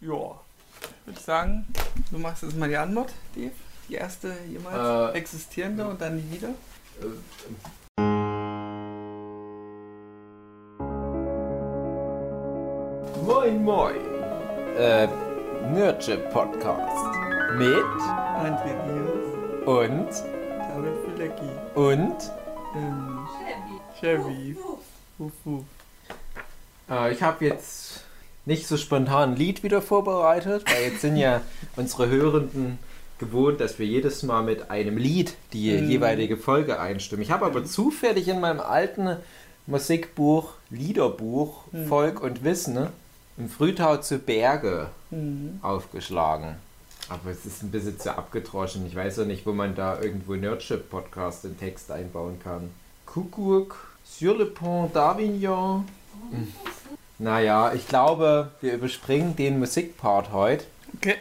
Ja. Ich würde sagen, du machst jetzt mal die Antwort, Dave. Die erste jemals Äh, existierende und dann nie wieder. Moin Moin. Äh, Nerdche Podcast. Mit André Diaz, und David Filecki, und ähm, Chevy, Fufu. äh, ich habe jetzt nicht so spontan ein Lied wieder vorbereitet, weil jetzt sind ja unsere Hörenden gewohnt, dass wir jedes Mal mit einem Lied die Mhm. jeweilige Folge einstimmen. Ich habe aber zufällig in meinem alten Musikbuch, Liederbuch, Mhm. Volk und Wissen, im Frühtau zu Berge Mhm. aufgeschlagen. Aber es ist ein bisschen zu abgedroschen. Ich weiß ja nicht, wo man da irgendwo Nerdship-Podcast in Text einbauen kann. Kuckuck, sur le pont d'Avignon. Naja, ich glaube, wir überspringen den Musikpart heute. Okay.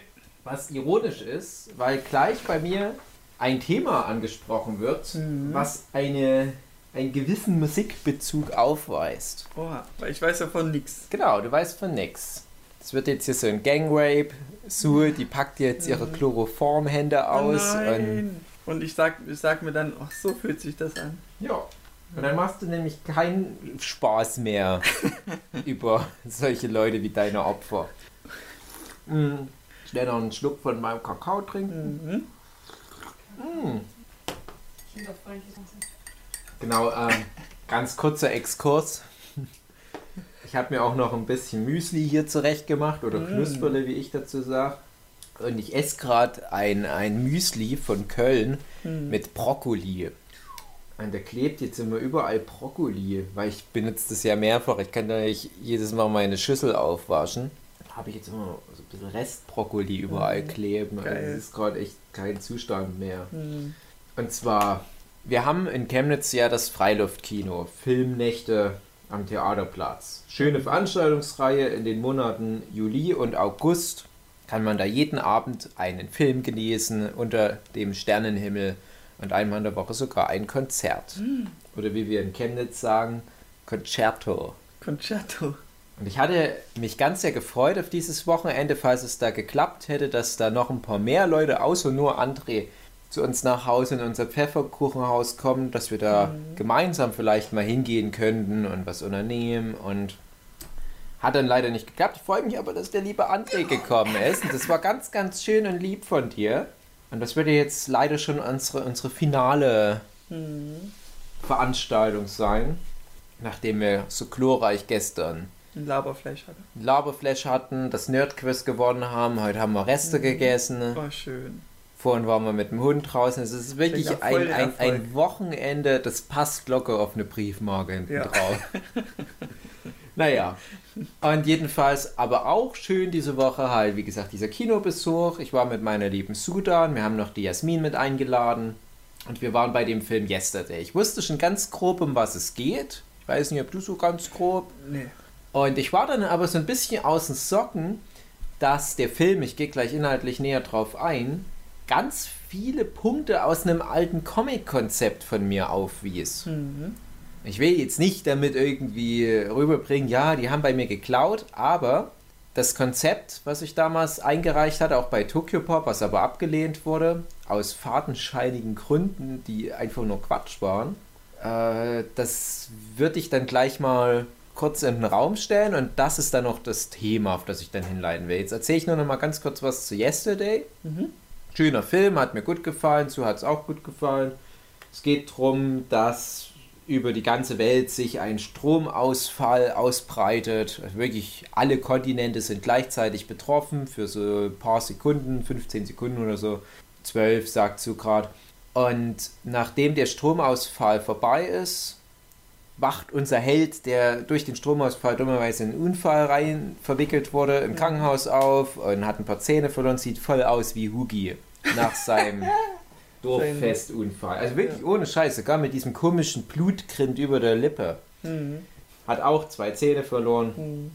Was ironisch ist, weil gleich bei mir ein Thema angesprochen wird, Mhm. was eine, einen gewissen Musikbezug aufweist. Oha, weil ich weiß davon nichts. Genau, du weißt von nix. Es wird jetzt hier so ein Gangrape. Sue, die packt jetzt ihre Chloroformhände aus. Oh und, nein. Und ich sag, ich sag mir dann, ach so fühlt sich das an. ja. Und dann machst du nämlich keinen Spaß mehr über solche Leute wie deine Opfer. Mm. Schnell noch einen Schluck von meinem Kakao trinken. Mhm. Mm. Genau, ähm, ganz kurzer Exkurs. Ich habe mir auch noch ein bisschen Müsli hier zurecht gemacht oder Mm. Knusperle, wie ich dazu sage. Und ich esse gerade ein, ein Müsli von Köln Mhm. mit Brokkoli. Und da klebt jetzt immer überall Brokkoli, weil ich benutze das ja mehrfach. Ich kann da nicht jedes Mal meine Schüssel aufwaschen. Habe ich jetzt immer so ein bisschen Restbrokkoli überall kleben. Also Geil. das ist gerade echt kein Zustand mehr. Mhm. Und zwar, wir haben in Chemnitz ja das Freiluftkino, Filmnächte am Theaterplatz. Schöne Veranstaltungsreihe in den Monaten Juli und August. Kann man da jeden Abend einen Film genießen unter dem Sternenhimmel und einmal in der Woche sogar ein Konzert. Oder wie wir in Chemnitz sagen, Concerto. Concerto. Und ich hatte mich ganz sehr gefreut auf dieses Wochenende, falls es da geklappt hätte, dass da noch ein paar mehr Leute, außer nur André, zu uns nach Hause in unser Pfefferkuchenhaus kommen, dass wir da gemeinsam vielleicht mal hingehen könnten und was unternehmen. Und hat dann leider nicht geklappt. Ich freue mich aber, dass der liebe André gekommen ist. Und das war ganz, ganz schön und lieb von dir. Und das wird ja jetzt leider schon unsere, unsere finale Mhm. Veranstaltung sein, nachdem wir so glorreich gestern Ein Laberfleisch hatte. ein Laberflash hatten, das Nerdquiz gewonnen haben. Heute haben wir Reste gegessen. War schön. Vorhin waren wir mit dem Hund draußen. Es ist wirklich ein, ein, ein Wochenende, das passt locker auf eine Briefmarke hinten Ja. drauf. naja. Und jedenfalls, aber auch schön diese Woche halt, wie gesagt, dieser Kinobesuch. Ich war mit meiner lieben Sudan. Wir haben noch die Jasmin mit eingeladen. Und wir waren bei dem Film Yesterday. Ich wusste schon ganz grob, um was es geht. Ich weiß nicht, ob du so ganz grob. Nee. Und ich war dann aber so ein bisschen aus den Socken, dass der Film, ich gehe gleich inhaltlich näher drauf ein, ganz viele Punkte aus einem alten Comic-Konzept von mir aufwies. Mhm. Ich will jetzt nicht damit irgendwie rüberbringen, ja, die haben bei mir geklaut, aber das Konzept, was ich damals eingereicht hatte, auch bei Tokyo Pop, was aber abgelehnt wurde, aus fadenscheinigen Gründen, die einfach nur Quatsch waren, äh, das würde ich dann gleich mal kurz in den Raum stellen und das ist dann noch das Thema, auf das ich dann hinleiten will. Jetzt erzähle ich nur noch mal ganz kurz was zu Yesterday. Mhm. Schöner Film, hat mir gut gefallen, zu hat es auch gut gefallen. Es geht darum, dass über die ganze Welt sich ein Stromausfall ausbreitet. Wirklich alle Kontinente sind gleichzeitig betroffen für so ein paar Sekunden, 15 Sekunden oder so. 12 sagt so gerade. Und nachdem der Stromausfall vorbei ist, wacht unser Held, der durch den Stromausfall dummerweise in einen Unfall rein verwickelt wurde, im Krankenhaus auf und hat ein paar Zähne verloren, sieht voll aus wie Hugi nach seinem Dorffestunfall. Also wirklich ohne Scheiß, sogar mit diesem komischen Blutgrind über der Lippe. Mhm. Hat auch zwei Zähne verloren. Mhm.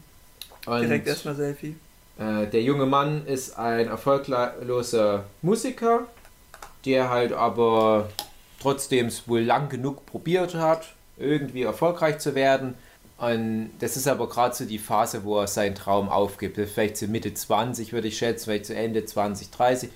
Und Direkt erstmal Selfie. äh, der junge Mann ist ein erfolgloser Musiker, der halt aber trotzdem es wohl lang genug probiert hat, irgendwie erfolgreich zu werden, Und das ist aber gerade so die Phase, wo er seinen Traum aufgibt. Vielleicht zu Mitte 20 würde ich schätzen, vielleicht zu Ende 20, 30.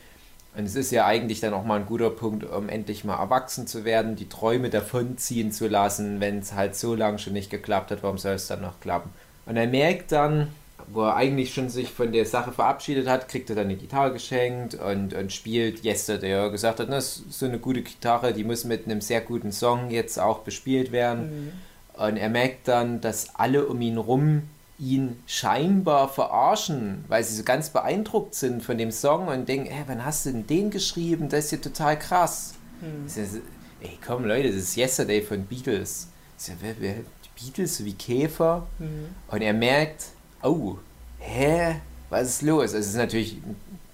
Und es ist ja eigentlich dann auch mal ein guter Punkt, um endlich mal erwachsen zu werden, die Träume davonziehen zu lassen, wenn es halt so lange schon nicht geklappt hat, warum soll es dann noch klappen? Und er merkt dann, wo er eigentlich schon sich von der Sache verabschiedet hat, kriegt er dann eine Gitarre geschenkt und, und spielt Yesterday. Er gesagt hat, das ist so eine gute Gitarre, die muss mit einem sehr guten Song jetzt auch bespielt werden. Mhm. Und er merkt dann, dass alle um ihn rum ihn scheinbar verarschen, weil sie so ganz beeindruckt sind von dem Song und denken, hey, wann hast du denn den geschrieben? Das ist ja total krass. Hm. Ist, ey, komm Leute, das ist Yesterday von Beatles. Ja, wer, wer, Beatles wie Käfer. Hm. Und er merkt, oh, hä, was ist los? Also es ist natürlich,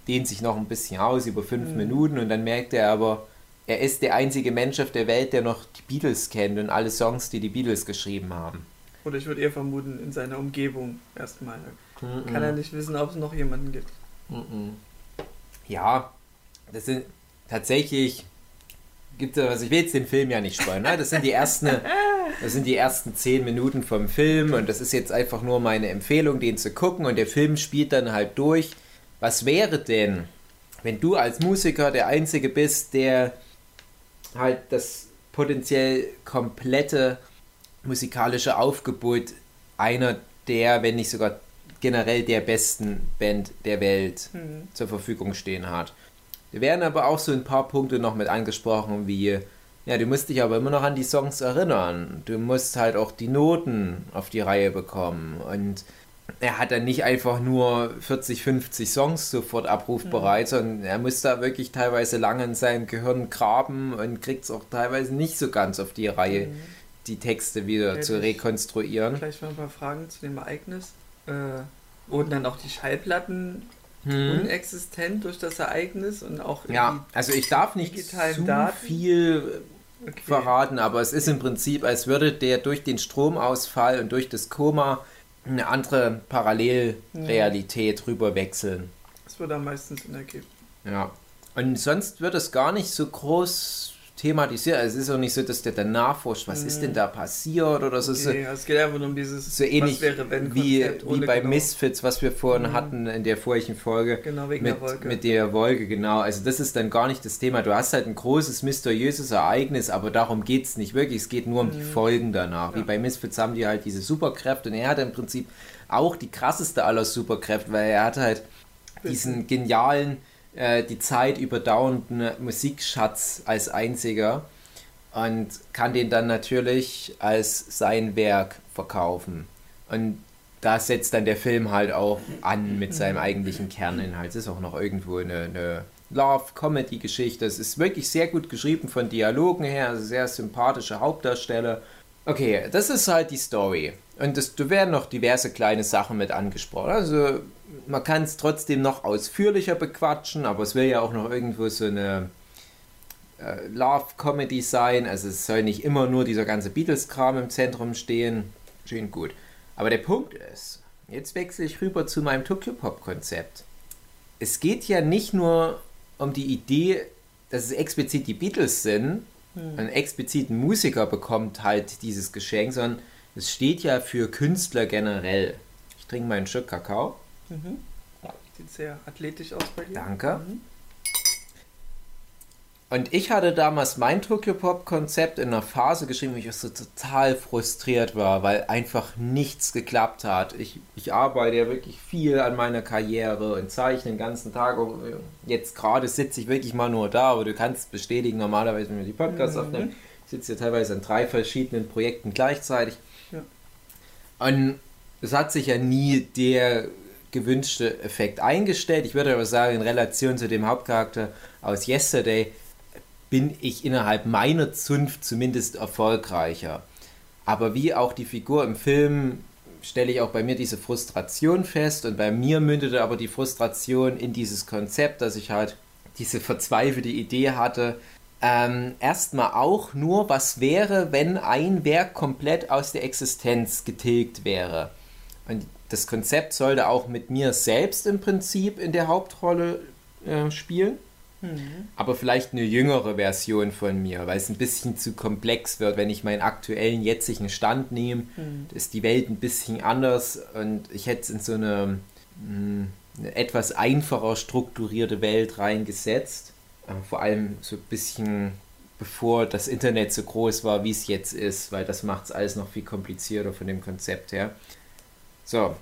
dehnt sich noch ein bisschen aus über fünf hm. Minuten und dann merkt er aber, er ist der einzige Mensch auf der Welt, der noch die Beatles kennt und alle Songs, die die Beatles geschrieben haben. Oder ich würde eher vermuten, in seiner Umgebung erstmal. Mm Kann er nicht wissen, ob es noch jemanden gibt. Mm ja, das sind tatsächlich. Gibt also ich will jetzt den Film ja nicht spoilern, ne? Das sind die ersten, das sind die ersten zehn Minuten vom Film und das ist jetzt einfach nur meine Empfehlung, den zu gucken und der Film spielt dann halt durch. Was wäre denn, wenn du als Musiker der Einzige bist, der halt das potenziell komplette musikalische Aufgebot einer der, wenn nicht sogar generell der besten Band der Welt mhm. zur Verfügung stehen hat. Wir werden aber auch so ein paar Punkte noch mit angesprochen, wie, ja, du musst dich aber immer noch an die Songs erinnern. Du musst halt auch die Noten auf die Reihe bekommen. Und er hat dann nicht einfach nur 40, 50 Songs sofort abrufbereit, mhm. sondern er muss da wirklich teilweise lange in seinem Gehirn graben und kriegt es auch teilweise nicht so ganz auf die Reihe. Mhm die Texte wieder okay, zu rekonstruieren. Vielleicht mal ein paar Fragen zu dem Ereignis. Äh, wurden dann auch die Schallplatten hm. unexistent durch das Ereignis und auch ja, also ich darf nicht zu Daten? viel okay. verraten, aber es ist im Prinzip, als würde der durch den Stromausfall und durch das Koma eine andere Parallelrealität ja. rüberwechseln. Das wird am meisten Sinn ergeben. Ja. Und sonst wird es gar nicht so groß thematisiert. Also es ist auch nicht so, dass der dann nachforscht, was mhm. ist denn da passiert oder so. Okay, so es geht einfach nur um dieses so ähnlich wäre, wie, wie bei genau. Misfits, was wir vorhin mhm. hatten in der vorigen Folge. Genau, wegen mit, der Wolke. Mit der Wolke, genau. Also das ist dann gar nicht das Thema. Du hast halt ein großes, mysteriöses Ereignis, aber darum geht es nicht wirklich. Es geht nur um mhm. die Folgen danach. Ja. Wie bei Misfits haben die halt diese Superkräfte und er hat im Prinzip auch die krasseste aller Superkräfte, weil er hat halt diesen genialen äh, die Zeit überdauernden Musikschatz als einziger und kann den dann natürlich als sein Werk verkaufen. Und da setzt dann der Film halt auch an mit seinem eigentlichen Kerninhalt. Es ist auch noch irgendwo eine, eine Love-Comedy-Geschichte. Es ist wirklich sehr gut geschrieben von Dialogen her, also sehr sympathische Hauptdarsteller. Okay, das ist halt die Story. Und es werden noch diverse kleine Sachen mit angesprochen. Also man kann es trotzdem noch ausführlicher bequatschen, aber es will ja auch noch irgendwo so eine äh, Love-Comedy sein. Also es soll nicht immer nur dieser ganze Beatles-Kram im Zentrum stehen. Schön gut. Aber der Punkt ist, jetzt wechsle ich rüber zu meinem Tokyo Pop-Konzept. Es geht ja nicht nur um die Idee, dass es explizit die Beatles sind, hm. ein expliziten Musiker bekommt halt dieses Geschenk, sondern es steht ja für Künstler generell. Ich trinke meinen Stück Kakao. Mhm. Sieht sehr athletisch aus bei dir. Danke. Mhm. Und ich hatte damals mein Tokyo Pop Konzept in einer Phase geschrieben, wo ich so total frustriert war, weil einfach nichts geklappt hat. Ich, ich arbeite ja wirklich viel an meiner Karriere und zeichne den ganzen Tag. Jetzt gerade sitze ich wirklich mal nur da, aber du kannst bestätigen, normalerweise, wenn wir die Podcasts mhm. aufnehmen, ich sitze ja teilweise an drei verschiedenen Projekten gleichzeitig. Ja. Und es hat sich ja nie der gewünschte Effekt eingestellt. Ich würde aber sagen, in Relation zu dem Hauptcharakter aus Yesterday bin ich innerhalb meiner Zunft zumindest erfolgreicher. Aber wie auch die Figur im Film stelle ich auch bei mir diese Frustration fest und bei mir mündete aber die Frustration in dieses Konzept, dass ich halt diese verzweifelte Idee hatte, ähm, erstmal auch nur, was wäre, wenn ein Werk komplett aus der Existenz getilgt wäre. Und das Konzept sollte auch mit mir selbst im Prinzip in der Hauptrolle äh, spielen. Mhm. Aber vielleicht eine jüngere Version von mir, weil es ein bisschen zu komplex wird, wenn ich meinen aktuellen, jetzigen Stand nehme. Mhm. ist die Welt ein bisschen anders und ich hätte es in so eine, hm, eine etwas einfacher strukturierte Welt reingesetzt. Äh, vor allem so ein bisschen bevor das Internet so groß war, wie es jetzt ist, weil das macht es alles noch viel komplizierter von dem Konzept her. So.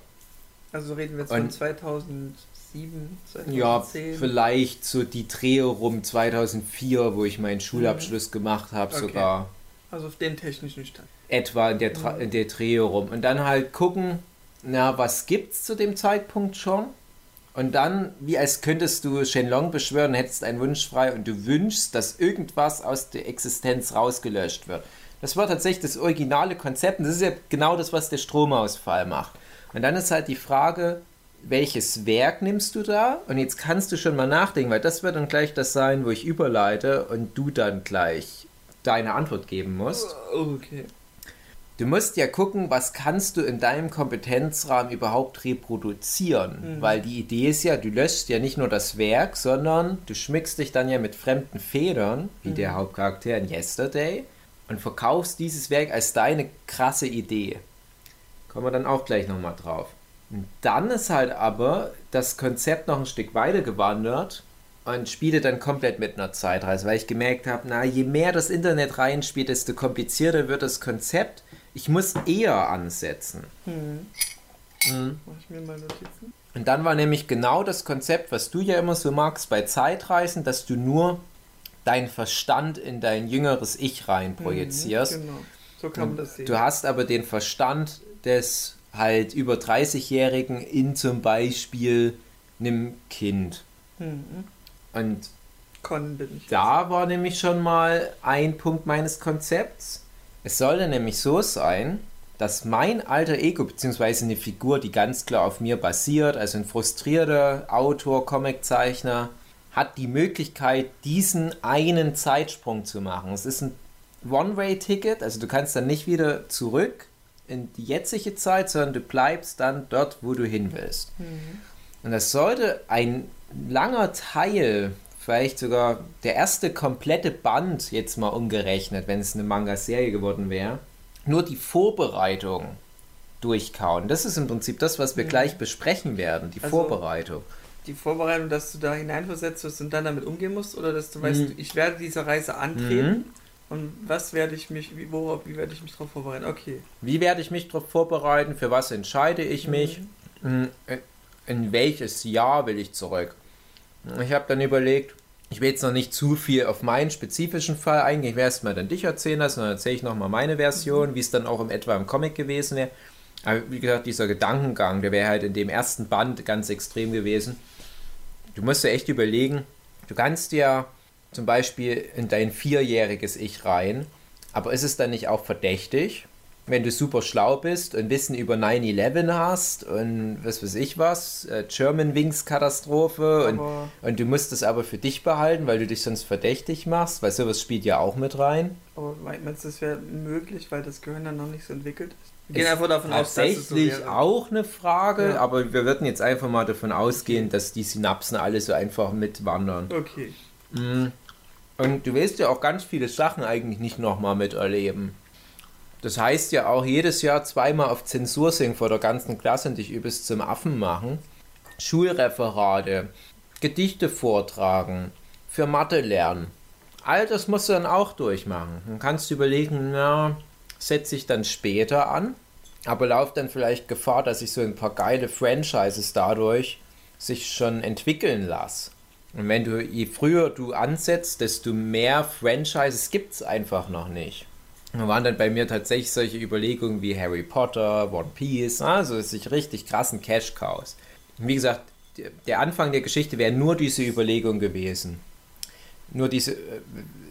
Also reden wir jetzt von 2007, 2010? Ja, vielleicht so die Drehe rum 2004, wo ich meinen Schulabschluss mhm. gemacht habe, okay. sogar. Also auf den technischen Stand. Etwa in der, mhm. in der Drehe rum. Und dann halt gucken, na, was gibt's zu dem Zeitpunkt schon? Und dann, wie als könntest du Shenlong beschwören, hättest einen Wunsch frei und du wünschst, dass irgendwas aus der Existenz rausgelöscht wird. Das war tatsächlich das originale Konzept und das ist ja genau das, was der Stromausfall macht. Und dann ist halt die Frage, welches Werk nimmst du da? Und jetzt kannst du schon mal nachdenken, weil das wird dann gleich das sein, wo ich überleite und du dann gleich deine Antwort geben musst. Okay. Du musst ja gucken, was kannst du in deinem Kompetenzrahmen überhaupt reproduzieren. Mhm. Weil die Idee ist ja, du löschst ja nicht nur das Werk, sondern du schmückst dich dann ja mit fremden Federn, wie mhm. der Hauptcharakter in Yesterday, und verkaufst dieses Werk als deine krasse Idee. Kommen wir dann auch gleich nochmal drauf. Und dann ist halt aber das Konzept noch ein Stück weiter gewandert und spiele dann komplett mit einer Zeitreise, weil ich gemerkt habe, na, je mehr das Internet reinspielt, desto komplizierter wird das Konzept ich muss eher ansetzen. Hm. Hm. Mach ich mir mal Notizen. Und dann war nämlich genau das Konzept, was du ja immer so magst bei Zeitreisen, dass du nur deinen Verstand in dein jüngeres Ich rein projizierst. Mhm, genau, so kann man das sehen. Du hast aber den Verstand des halt über 30-Jährigen in zum Beispiel einem Kind. Mhm. Und da war nämlich schon mal ein Punkt meines Konzepts. Es sollte nämlich so sein, dass mein alter Ego, beziehungsweise eine Figur, die ganz klar auf mir basiert, also ein frustrierter Autor, Comiczeichner, hat die Möglichkeit, diesen einen Zeitsprung zu machen. Es ist ein One-Way-Ticket, also du kannst dann nicht wieder zurück in die jetzige Zeit, sondern du bleibst dann dort, wo du hin willst. Mhm. Und das sollte ein langer Teil vielleicht sogar der erste komplette Band, jetzt mal umgerechnet, wenn es eine Manga-Serie geworden wäre, nur die Vorbereitung durchkauen. Das ist im Prinzip das, was wir mhm. gleich besprechen werden, die also, Vorbereitung. Die Vorbereitung, dass du da hineinversetzt wirst und dann damit umgehen musst, oder dass du weißt, mhm. ich werde diese Reise antreten mhm. Und was werde ich mich, wie, worauf, wie werde ich mich darauf vorbereiten? Okay. Wie werde ich mich darauf vorbereiten? Für was entscheide ich mich? Mhm. Hm, in welches Jahr will ich zurück? Ich habe dann überlegt, ich will jetzt noch nicht zu viel auf meinen spezifischen Fall eingehen. Ich werde erstmal dann dich erzählen lassen, dann erzähle ich nochmal meine Version, wie es dann auch im etwa im Comic gewesen wäre. Aber wie gesagt, dieser Gedankengang, der wäre halt in dem ersten Band ganz extrem gewesen. Du musst dir echt überlegen, du kannst ja zum Beispiel in dein vierjähriges Ich rein, aber ist es dann nicht auch verdächtig, wenn du super schlau bist und Wissen über 9-11 hast und was weiß ich was, äh, German Wings Katastrophe und, und du musst es aber für dich behalten, weil du dich sonst verdächtig machst, weil sowas spielt ja auch mit rein. Aber meinst du, das wäre möglich, weil das Gehirn dann noch nicht so entwickelt ist? Wir gehen einfach davon aus, dass es so wäre. auch eine Frage, ja. aber wir würden jetzt einfach mal davon ausgehen, dass die Synapsen alle so einfach mitwandern. Okay. Mhm. Und du willst ja auch ganz viele Sachen eigentlich nicht nochmal miterleben. Das heißt ja auch jedes Jahr zweimal auf Zensur singen vor der ganzen Klasse und dich übelst zum Affen machen. Schulreferate, Gedichte vortragen, für Mathe lernen. All das musst du dann auch durchmachen. Dann kannst du überlegen, na, setze ich dann später an, aber lauft dann vielleicht Gefahr, dass ich so ein paar geile Franchises dadurch sich schon entwickeln lasse. Und wenn du, je früher du ansetzt, desto mehr Franchises gibt es einfach noch nicht. Da waren dann bei mir tatsächlich solche Überlegungen wie Harry Potter, One Piece, also sich richtig krassen Cash-Cows. Wie gesagt, der Anfang der Geschichte wäre nur diese Überlegung gewesen. Nur diese, äh,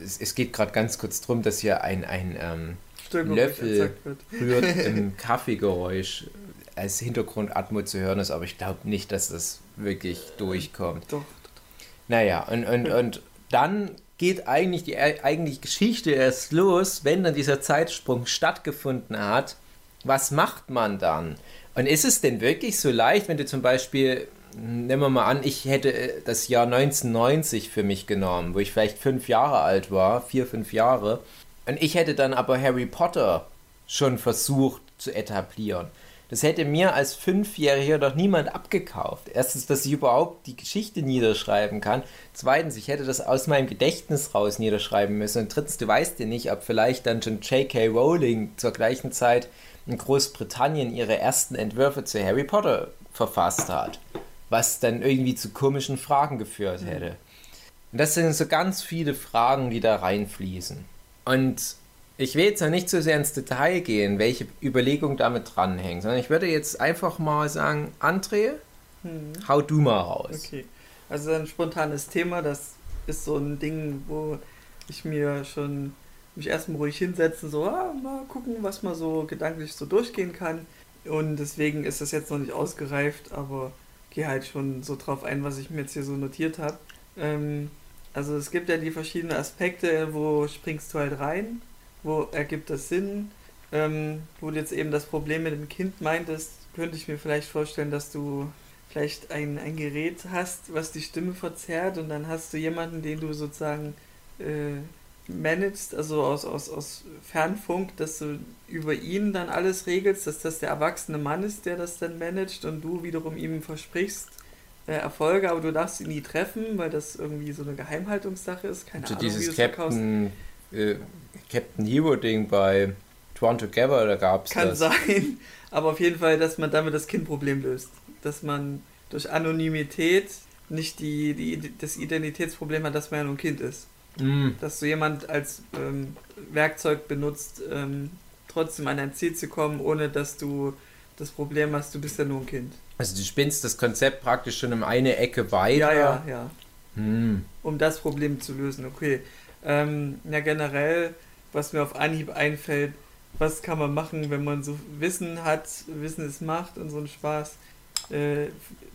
es, geht gerade ganz kurz drum, dass hier ein, ein ähm, Löffel rührt im Kaffeegeräusch als Hintergrundatmo zu hören ist, aber ich glaube nicht, dass das wirklich durchkommt. Doch. Naja, und, und, und dann geht eigentlich die eigentliche Geschichte erst los, wenn dann dieser Zeitsprung stattgefunden hat. Was macht man dann? Und ist es denn wirklich so leicht, wenn du zum Beispiel nehmen wir mal an, ich hätte äh, das Jahr 1990 für mich genommen, wo ich vielleicht fünf Jahre alt war, vier, fünf Jahre. Und ich hätte dann aber Harry Potter schon versucht zu etablieren. Das hätte mir als Fünfjähriger doch niemand abgekauft. Erstens, dass ich überhaupt die Geschichte niederschreiben kann. Zweitens, ich hätte das aus meinem Gedächtnis raus niederschreiben müssen. Und drittens, du weißt ja nicht, ob vielleicht dann schon J.K. Rowling zur gleichen Zeit in Großbritannien ihre ersten Entwürfe zu Harry Potter verfasst hat. Was dann irgendwie zu komischen Fragen geführt mhm. hätte. Und das sind so ganz viele Fragen, die da reinfließen. Und ich will jetzt noch nicht so sehr ins Detail gehen, welche Überlegung damit dranhängt, sondern ich würde jetzt einfach mal sagen, André, hm. hau du mal raus. Okay. Also ein spontanes Thema, das ist so ein Ding, wo ich mir schon mich erstmal ruhig hinsetzen, so ah, mal gucken, was man so gedanklich so durchgehen kann. Und deswegen ist das jetzt noch nicht ausgereift, aber gehe halt schon so drauf ein, was ich mir jetzt hier so notiert habe. Ähm, also es gibt ja die verschiedenen Aspekte, wo springst du halt rein wo ergibt das Sinn? Ähm, wo du jetzt eben das Problem mit dem Kind meintest, könnte ich mir vielleicht vorstellen, dass du vielleicht ein, ein Gerät hast, was die Stimme verzerrt und dann hast du jemanden, den du sozusagen äh, managst, also aus, aus, aus Fernfunk, dass du über ihn dann alles regelst, dass das der erwachsene Mann ist, der das dann managt und du wiederum ihm versprichst, äh, Erfolge, aber du darfst ihn nie treffen, weil das irgendwie so eine Geheimhaltungssache ist. Keine also Ahnung, dieses wie Captain, äh, Captain Hero-Ding bei Drawn Together, da gab es Kann das. sein, aber auf jeden Fall, dass man damit das Kindproblem löst. Dass man durch Anonymität nicht die, die, das Identitätsproblem hat, dass man ja nur ein Kind ist. Mm. Dass du jemand als ähm, Werkzeug benutzt, ähm, trotzdem an dein Ziel zu kommen, ohne dass du das Problem hast, du bist ja nur ein Kind. Also du spinnst das Konzept praktisch schon um eine Ecke weiter. Ja, ja, ja. Hm. Um das Problem zu lösen, okay. Ähm, ja, generell, was mir auf Anhieb einfällt, was kann man machen, wenn man so Wissen hat, Wissen es macht und so einen Spaß. Äh,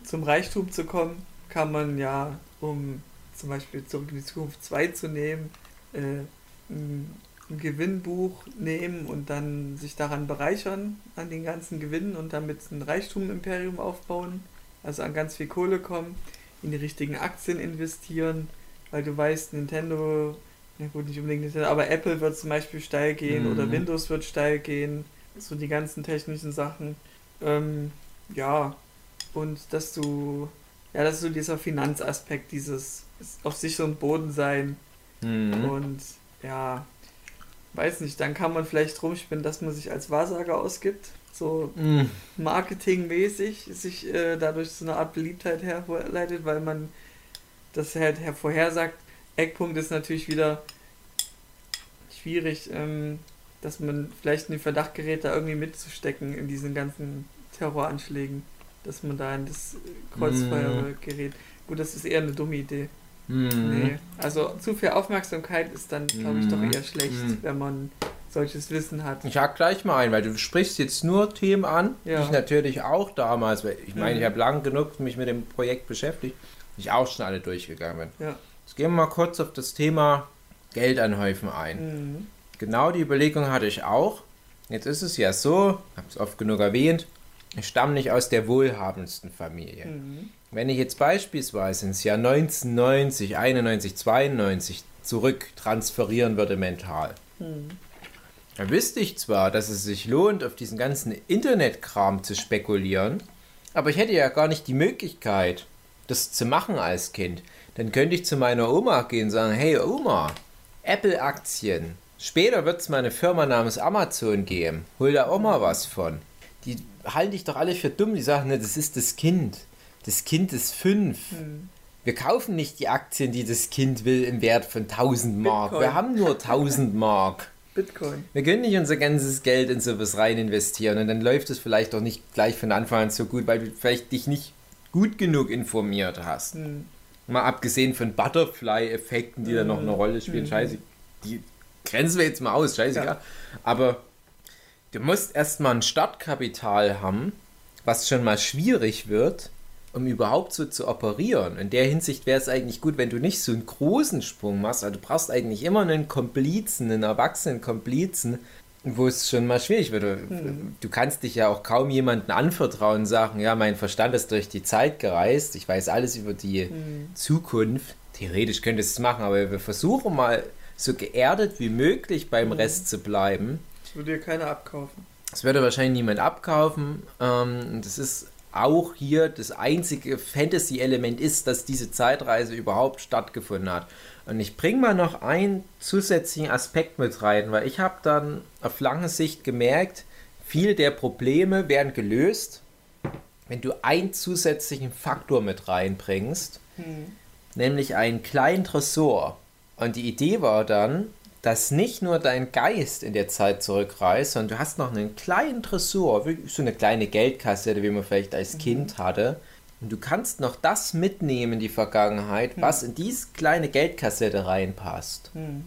zum Reichtum zu kommen, kann man ja, um zum Beispiel zurück in die Zukunft 2 zu nehmen, äh, ein, ein Gewinnbuch nehmen und dann sich daran bereichern, an den ganzen Gewinnen und damit ein Reichtum-Imperium aufbauen, also an ganz viel Kohle kommen, in die richtigen Aktien investieren, weil du weißt, Nintendo ja gut, nicht unbedingt Nintendo, aber Apple wird zum Beispiel steil gehen mhm. oder Windows wird steil gehen. So die ganzen technischen Sachen. Ähm, ja, und dass du, ja, das ist so dieser Finanzaspekt, dieses auf sicherem Boden sein. Mhm. Und ja, weiß nicht, dann kann man vielleicht rumspinnen, dass man sich als Wahrsager ausgibt. So mhm. marketingmäßig sich äh, dadurch so eine Art Beliebtheit herleitet, weil man das halt hervorhersagt, Eckpunkt ist natürlich wieder schwierig, ähm, dass man vielleicht in den Verdacht gerät, da irgendwie mitzustecken in diesen ganzen Terroranschlägen, dass man da in das Kreuzfeuer mm. gerät. Gut, das ist eher eine dumme Idee. Mm. Nee. Also zu viel Aufmerksamkeit ist dann, glaube ich, doch eher schlecht, mm. wenn man solches Wissen hat. Ich hake gleich mal ein, weil du sprichst jetzt nur Themen an, ja. die ich natürlich auch damals, weil ich meine, ich habe lang genug mich mit dem Projekt beschäftigt, ich auch schon alle durchgegangen bin. Ja. Gehen wir mal kurz auf das Thema Geld anhäufen ein. Mhm. Genau die Überlegung hatte ich auch. Jetzt ist es ja so, ich habe es oft genug erwähnt, ich stamme nicht aus der wohlhabendsten Familie. Mhm. Wenn ich jetzt beispielsweise ins Jahr 1990, 91, 92 zurück transferieren würde mental, mhm. dann wüsste ich zwar, dass es sich lohnt, auf diesen ganzen Internetkram zu spekulieren, aber ich hätte ja gar nicht die Möglichkeit, das zu machen als Kind dann könnte ich zu meiner Oma gehen und sagen, hey Oma, Apple-Aktien. Später wird es mal eine Firma namens Amazon geben. Hol da auch mal was von. Die halte ich doch alle für dumm. Die sagen, ne, das ist das Kind. Das Kind ist fünf. Hm. Wir kaufen nicht die Aktien, die das Kind will, im Wert von 1000 Mark. Bitcoin. Wir haben nur 1000 Mark. Bitcoin. Wir können nicht unser ganzes Geld in sowas rein investieren und dann läuft es vielleicht auch nicht gleich von Anfang an so gut, weil du vielleicht dich nicht gut genug informiert hast. Hm. Mal abgesehen von Butterfly-Effekten, die mhm. da noch eine Rolle spielen. Mhm. Scheiße, die grenzen wir jetzt mal aus, scheißegal. Ja. Aber du musst erstmal ein Startkapital haben, was schon mal schwierig wird, um überhaupt so zu operieren. In der Hinsicht wäre es eigentlich gut, wenn du nicht so einen großen Sprung machst. Also du brauchst eigentlich immer einen Komplizen, einen erwachsenen Komplizen, wo es schon mal schwierig wird. Mhm. Du kannst dich ja auch kaum jemandem anvertrauen und sagen, ja, mein Verstand ist durch die Zeit gereist, ich weiß alles über die mhm. Zukunft. Theoretisch könntest du es machen, aber wir versuchen mal so geerdet wie möglich beim mhm. Rest zu bleiben. Das würde dir keiner abkaufen. Das würde wahrscheinlich niemand abkaufen. Ähm, das ist auch hier das einzige Fantasy-Element ist, dass diese Zeitreise überhaupt stattgefunden hat. Und ich bringe mal noch einen zusätzlichen Aspekt mit rein, weil ich habe dann auf lange Sicht gemerkt, viele der Probleme werden gelöst, wenn du einen zusätzlichen Faktor mit reinbringst, hm. nämlich einen kleinen Tresor. Und die Idee war dann, dass nicht nur dein Geist in der Zeit zurückreist, sondern du hast noch einen kleinen Tresor, so eine kleine Geldkassette, wie man vielleicht als mhm. Kind hatte, und du kannst noch das mitnehmen in die Vergangenheit, hm. was in diese kleine Geldkassette reinpasst. Hm.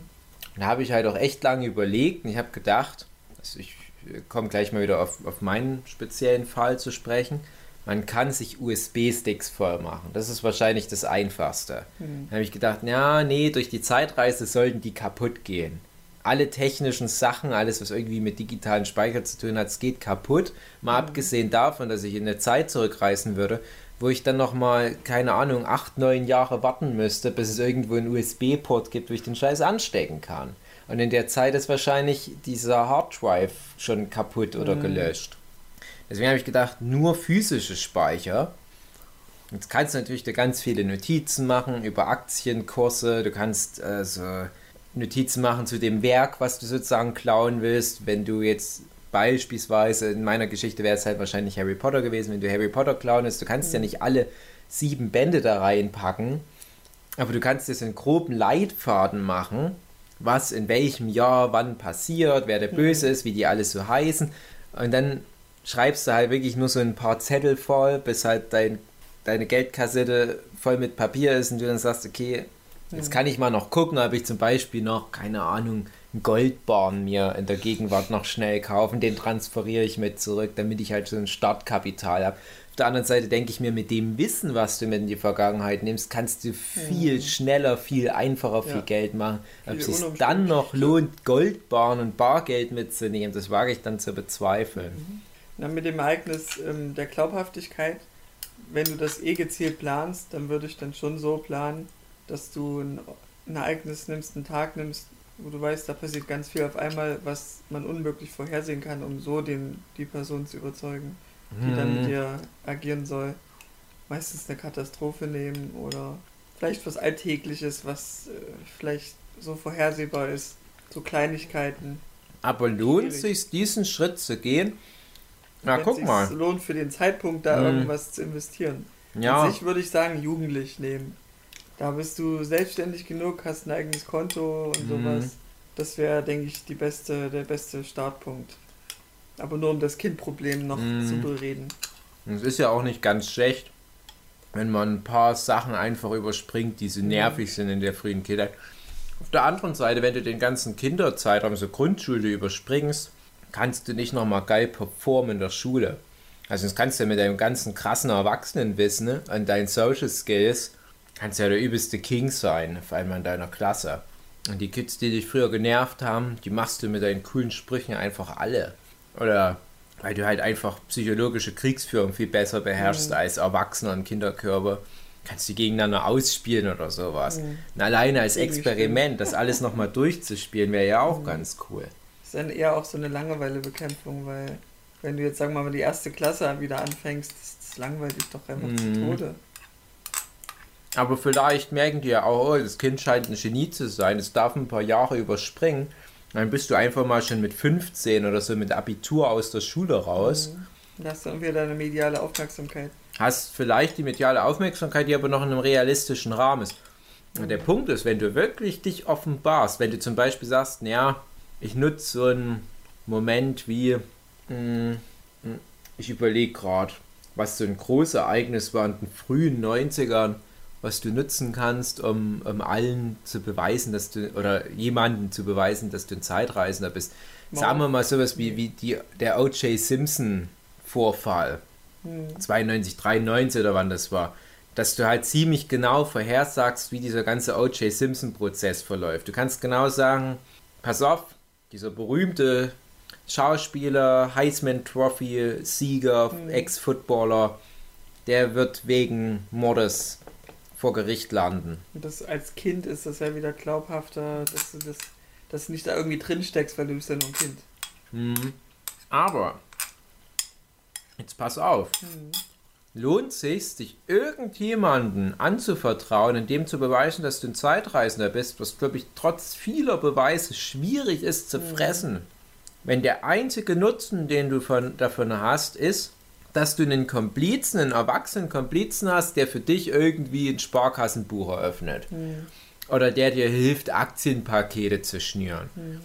Da habe ich halt auch echt lange überlegt und ich habe gedacht, also ich komme gleich mal wieder auf, auf meinen speziellen Fall zu sprechen. Man kann sich USB-Sticks voll machen. Das ist wahrscheinlich das Einfachste. Hm. Da habe ich gedacht, ja, nee, durch die Zeitreise sollten die kaputt gehen. Alle technischen Sachen, alles, was irgendwie mit digitalen Speicher zu tun hat, es geht kaputt. Mal hm. abgesehen davon, dass ich in der Zeit zurückreisen würde, wo ich dann nochmal, keine Ahnung, acht, neun Jahre warten müsste, bis es irgendwo einen USB-Port gibt, wo ich den Scheiß anstecken kann. Und in der Zeit ist wahrscheinlich dieser Harddrive schon kaputt oder mhm. gelöscht. Deswegen habe ich gedacht, nur physische Speicher. Jetzt kannst du natürlich da ganz viele Notizen machen über Aktienkurse. Du kannst also Notizen machen zu dem Werk, was du sozusagen klauen willst. Wenn du jetzt Beispielsweise in meiner Geschichte wäre es halt wahrscheinlich Harry Potter gewesen, wenn du Harry Potter klauen ist. Du kannst mhm. ja nicht alle sieben Bände da reinpacken, aber du kannst jetzt einen groben Leitfaden machen, was in welchem Jahr wann passiert, wer der mhm. Böse ist, wie die alle so heißen. Und dann schreibst du halt wirklich nur so ein paar Zettel voll, bis halt dein, deine Geldkassette voll mit Papier ist und du dann sagst, okay, jetzt mhm. kann ich mal noch gucken, ob ich zum Beispiel noch, keine Ahnung, einen Goldbarn mir in der Gegenwart noch schnell kaufen. Den transferiere ich mit zurück, damit ich halt so ein Startkapital habe. Auf der anderen Seite denke ich mir, mit dem Wissen, was du mit in die Vergangenheit nimmst, kannst du viel mhm. schneller, viel einfacher viel ja. Geld machen. Ob es sich dann noch lohnt, Goldbarn und Bargeld mitzunehmen, das wage ich dann zu bezweifeln. Mhm. Na, mit dem Ereignis ähm, der Glaubhaftigkeit, wenn du das eh gezielt planst, dann würde ich dann schon so planen, dass du ein, ein Ereignis nimmst, einen Tag nimmst, wo du weißt, da passiert ganz viel auf einmal, was man unmöglich vorhersehen kann, um so den, die Person zu überzeugen, die hm. dann mit mhm. dir agieren soll. Meistens eine Katastrophe nehmen oder vielleicht was Alltägliches, was äh, vielleicht so vorhersehbar ist. So Kleinigkeiten. Aber lohnt es sich, diesen Schritt zu gehen? Na, guck mal. Es lohnt für den Zeitpunkt, da hm. irgendwas zu investieren. Ja. An sich würde ich sagen, jugendlich nehmen. Da bist du selbstständig genug, hast ein eigenes Konto und mhm. sowas. Das wäre, denke ich, die beste, der beste Startpunkt. Aber nur um das Kindproblem noch mhm. zu bereden. Es ist ja auch nicht ganz schlecht, wenn man ein paar Sachen einfach überspringt, die so mhm. nervig sind in der frühen Kindheit. Auf der anderen Seite, wenn du den ganzen Kinderzeitraum, so Grundschule überspringst, kannst du nicht nochmal geil performen in der Schule. Also das kannst du mit deinem ganzen krassen Erwachsenenwissen ne, an deinen Social Skills kannst ja der übelste King sein, vor allem in deiner Klasse. Und die Kids, die dich früher genervt haben, die machst du mit deinen coolen Sprüchen einfach alle. Oder weil du halt einfach psychologische Kriegsführung viel besser beherrschst mhm. als Erwachsener und Kinderkörper. Kannst die gegeneinander ausspielen oder sowas. Mhm. Und alleine als Experiment, das alles nochmal durchzuspielen, wäre ja auch mhm. ganz cool. Das ist dann eher auch so eine Langeweilebekämpfung, weil wenn du jetzt, sagen wir mal, die erste Klasse wieder anfängst, das, das langweilt dich doch einfach zu mhm. Tode. Aber vielleicht merken die ja auch, oh, das Kind scheint ein Genie zu sein, es darf ein paar Jahre überspringen. Dann bist du einfach mal schon mit 15 oder so mit Abitur aus der Schule raus. Mhm. Dann hast du dann wieder eine mediale Aufmerksamkeit. Hast vielleicht die mediale Aufmerksamkeit, die aber noch in einem realistischen Rahmen ist. Und der Punkt ist, wenn du wirklich dich offenbarst, wenn du zum Beispiel sagst, naja, ich nutze so einen Moment wie, mh, hm, hm, ich überlege gerade, was so ein großes Ereignis war in den frühen 90ern, was du nutzen kannst, um, um allen zu beweisen, dass du, oder jemanden zu beweisen, dass du ein Zeitreisender bist. Sagen wir mal sowas wie, wie die, der O.J. Simpson-Vorfall. Hm. 92, 93 oder wann das war. Dass du halt ziemlich genau vorhersagst, wie dieser ganze O.J. Simpson-Prozess verläuft. Du kannst genau sagen, pass auf, dieser berühmte Schauspieler, Heisman Trophy, Sieger, mhm. Ex-Footballer, der wird wegen Mordes vor Gericht landen. Und das als Kind ist das ja wieder glaubhafter, dass du das dass du nicht da irgendwie drin steckst, weil du bist ja nur ein Kind. Mhm. Aber jetzt pass auf. Mhm. Lohnt sich, sich irgendjemanden anzuvertrauen, in dem zu beweisen, dass du ein Zeitreisender bist, was glaube ich trotz vieler Beweise schwierig ist zu mhm. fressen. Wenn der einzige Nutzen, den du von, davon hast, ist, dass du einen Komplizen, einen erwachsenen Komplizen hast, der für dich irgendwie ein Sparkassenbuch eröffnet. Mhm. Oder der dir hilft, Aktienpakete zu schnüren. Mhm.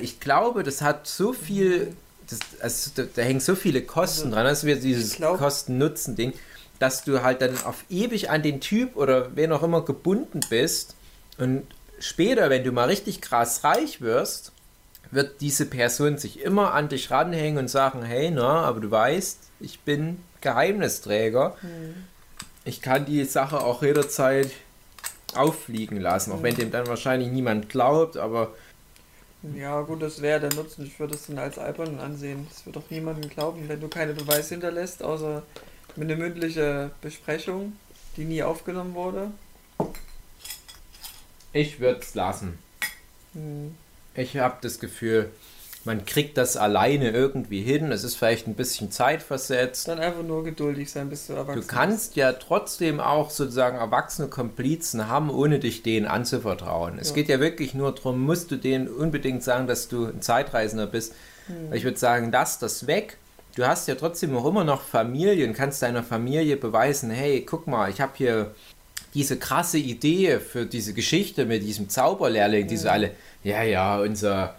Ich glaube, das hat so viel, das, also, da, da, hängen so viele Kosten also, dran, das wird dieses Kosten-Nutzen-Ding, dass du halt dann auf ewig an den Typ oder wen auch immer gebunden bist und später, wenn du mal richtig krass reich wirst, wird diese Person sich immer an dich ranhängen und sagen, hey, na, aber du weißt, ich bin Geheimnisträger. Mhm. Ich kann die Sache auch jederzeit auffliegen lassen, auch mhm. wenn dem dann wahrscheinlich niemand glaubt, aber. Ja, gut, das wäre der Nutzen. Ich würde es dann als albern ansehen. Das wird doch niemandem glauben, wenn du keine Beweise hinterlässt, außer mit einer mündlichen Besprechung, die nie aufgenommen wurde. Ich würde es lassen. Mhm. Ich habe das Gefühl, man kriegt das alleine irgendwie hin. Es ist vielleicht ein bisschen zeitversetzt. Dann einfach nur geduldig sein, bis du erwachsen bist. Du kannst bist. ja trotzdem auch sozusagen erwachsene Komplizen haben, ohne dich denen anzuvertrauen. Es geht ja wirklich nur darum, musst du denen unbedingt sagen, dass du ein Zeitreisender bist. Hm. Ich würde sagen, lass das weg. Du hast ja trotzdem auch immer noch Familie und kannst deiner Familie beweisen, hey, guck mal, ich habe hier diese krasse Idee für diese Geschichte mit diesem Zauberlehrling, hm. die so alle, ja, ja, unser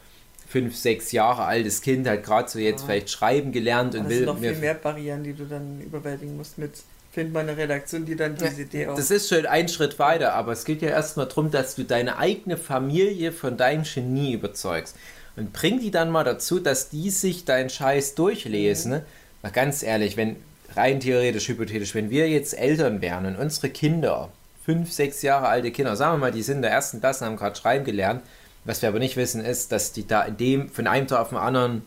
fünf, sechs Jahre altes Kind hat gerade so jetzt ja. vielleicht schreiben gelernt und das will. Es sind noch viel mehr Barrieren, die du dann überwältigen musst mit find mal eine Redaktion, die dann diese Idee auch. Das ist schon ein Schritt weiter, aber es geht ja erstmal darum, dass du deine eigene Familie von deinem Genie überzeugst. Und bring die dann mal dazu, dass die sich deinen Scheiß durchlesen. Mhm. Mal ganz ehrlich, wenn rein theoretisch, hypothetisch, wenn wir jetzt Eltern wären und unsere Kinder, fünf, sechs Jahre alte Kinder, sagen wir mal, die sind in der ersten Klasse, haben gerade schreiben gelernt, was wir aber nicht wissen, ist, dass die da in dem, von einem Tag auf den anderen,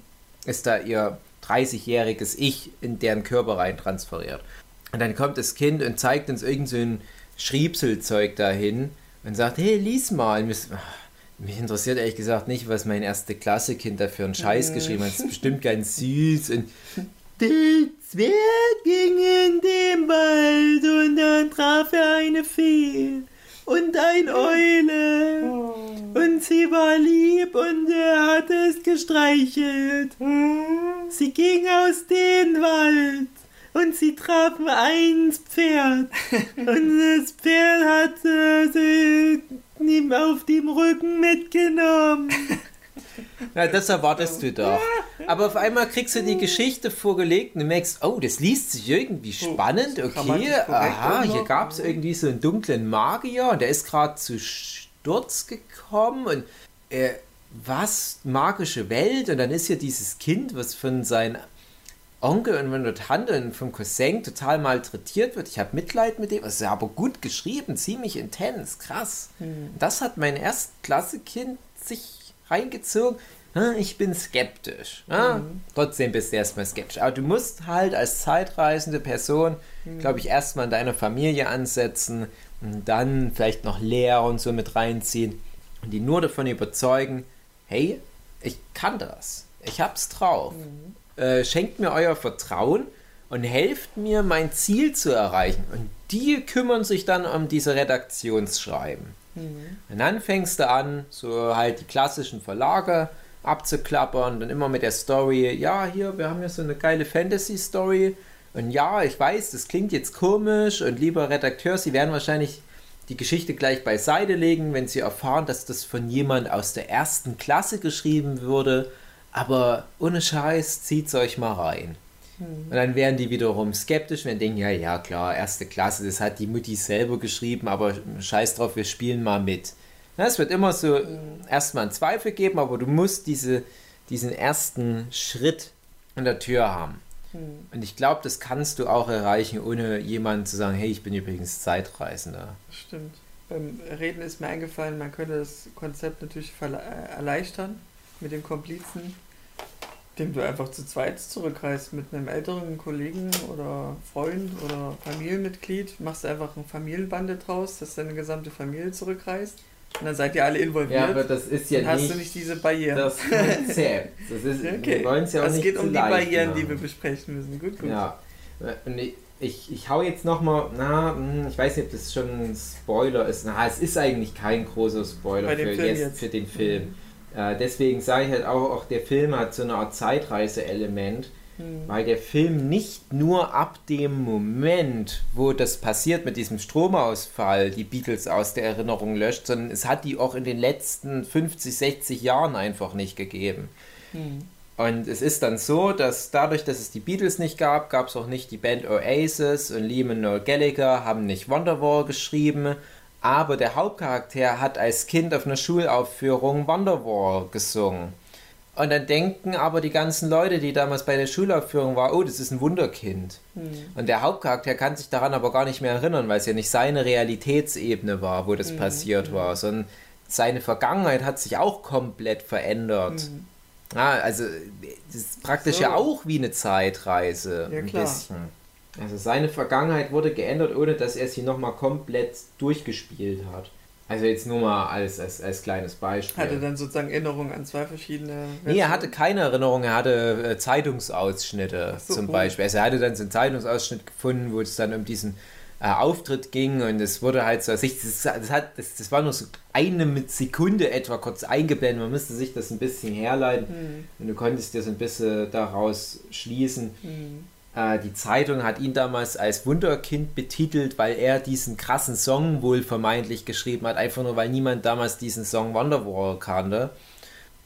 ist da ihr 30-jähriges Ich in deren Körper rein transferiert. Und dann kommt das Kind und zeigt uns irgend so ein Schriebselzeug dahin und sagt, hey, lies mal. Mich interessiert ehrlich gesagt nicht, was mein erste Klasse-Kind da für einen Scheiß geschrieben hat. Das ist bestimmt ganz süß. Und der Zwerg ging in den Wald und dann traf er eine Fee und ein Eule. Und sie war lieb und er hat es gestreichelt. Sie ging aus dem Wald und sie trafen ein Pferd. Und das Pferd hat äh, sie auf dem Rücken mitgenommen. Ja, das erwartest du doch. Aber auf einmal kriegst du die Geschichte vorgelegt und du merkst, oh, das liest sich irgendwie spannend. Okay, aha, hier gab es irgendwie so einen dunklen Magier und der ist gerade zu Sturz gekommen und äh, was, magische Welt und dann ist hier dieses Kind, was von seinen Onkel und von der Tante und vom Cousin total malträtiert wird. Ich habe Mitleid mit dem. Es ist aber gut geschrieben, ziemlich intens, krass. Hm. Das hat mein Erstklasse-Kind sich reingezogen. Ich bin skeptisch. Mhm. Trotzdem bist du erstmal skeptisch. Aber du musst halt als zeitreisende Person, mhm. glaube ich, erstmal in deiner Familie ansetzen und dann vielleicht noch Lehrer und so mit reinziehen und die nur davon überzeugen, hey, ich kann das. Ich hab's drauf. Mhm. Äh, schenkt mir euer Vertrauen und helft mir, mein Ziel zu erreichen. Und die kümmern sich dann um diese Redaktionsschreiben. Mhm. Und dann fängst du an, so halt die klassischen Verlage abzuklappern, dann immer mit der Story, ja, hier, wir haben ja so eine geile Fantasy-Story. Und ja, ich weiß, das klingt jetzt komisch und lieber Redakteur, Sie werden wahrscheinlich die Geschichte gleich beiseite legen, wenn Sie erfahren, dass das von jemand aus der ersten Klasse geschrieben wurde. Aber ohne Scheiß, zieht's euch mal rein. Und dann wären die wiederum skeptisch, wenn denken, ja, ja, klar, erste Klasse, das hat die Mutti selber geschrieben, aber scheiß drauf, wir spielen mal mit. Na, es wird immer so mhm. erstmal einen Zweifel geben, aber du musst diese, diesen ersten Schritt an der Tür haben. Mhm. Und ich glaube, das kannst du auch erreichen, ohne jemandem zu sagen, hey, ich bin übrigens Zeitreisender. Stimmt. Beim Reden ist mir eingefallen, man könnte das Konzept natürlich äh, erleichtern mit dem Komplizen Indem du einfach zu zweit zurückreist mit einem älteren Kollegen oder Freund oder Familienmitglied, machst einfach eine Familienbande draus, dass deine gesamte Familie zurückreist. Und dann seid ihr alle involviert. Ja, aber das ist ja dann nicht. hast du nicht diese Barrieren. Das Konzept. Das ist, okay. Wir ja auch es geht um die Barrieren, machen. die wir besprechen müssen. Gut, gut. Ja. Ich, ich hau jetzt nochmal, na, hm, ich weiß nicht, ob das schon ein Spoiler ist. Na, es ist eigentlich kein großer Spoiler für, jetzt, jetzt, für den Film. Mhm. Äh, deswegen sage ich halt auch, auch der Film hat so eine Art Zeitreise-Element, mhm. weil der Film nicht nur ab dem Moment, wo das passiert mit diesem Stromausfall, die Beatles aus der Erinnerung löscht, sondern es hat die auch in den letzten 50, 60 Jahren einfach nicht gegeben. Mhm. Und es ist dann so, dass dadurch, dass es die Beatles nicht gab, gab es auch nicht die Band Oasis und Liam und Noel Gallagher haben nicht Wonderwall geschrieben aber der Hauptcharakter hat als Kind auf einer Schulaufführung Wonderwall gesungen. Und dann denken aber die ganzen Leute, die damals bei der Schulaufführung waren, oh, das ist ein Wunderkind. Mhm. Und der Hauptcharakter kann sich daran aber gar nicht mehr erinnern, weil es ja nicht seine Realitätsebene war, wo das mhm. passiert mhm. war, sondern seine Vergangenheit hat sich auch komplett verändert. Mhm. Ja, also das ist praktisch so. ja auch wie eine Zeitreise. Ja, ein klar. bisschen. Also seine Vergangenheit wurde geändert, ohne dass er sie nochmal komplett durchgespielt hat. Also jetzt nur mal als, als, als kleines Beispiel. Hatte dann sozusagen Erinnerungen an zwei verschiedene. Versionen? Nee, er hatte keine Erinnerungen, er hatte äh, Zeitungsausschnitte so, zum Beispiel. Also er hatte dann so einen Zeitungsausschnitt gefunden, wo es dann um diesen äh, Auftritt ging und es wurde halt so, das, das, hat, das, das war nur so eine Sekunde etwa kurz eingeblendet, man müsste sich das ein bisschen herleiten hm. und du konntest dir so ein bisschen daraus schließen. Hm äh, die Zeitung hat ihn damals als Wunderkind betitelt, weil er diesen krassen Song wohl vermeintlich geschrieben hat, einfach nur weil niemand damals diesen Song Wonderwall kannte.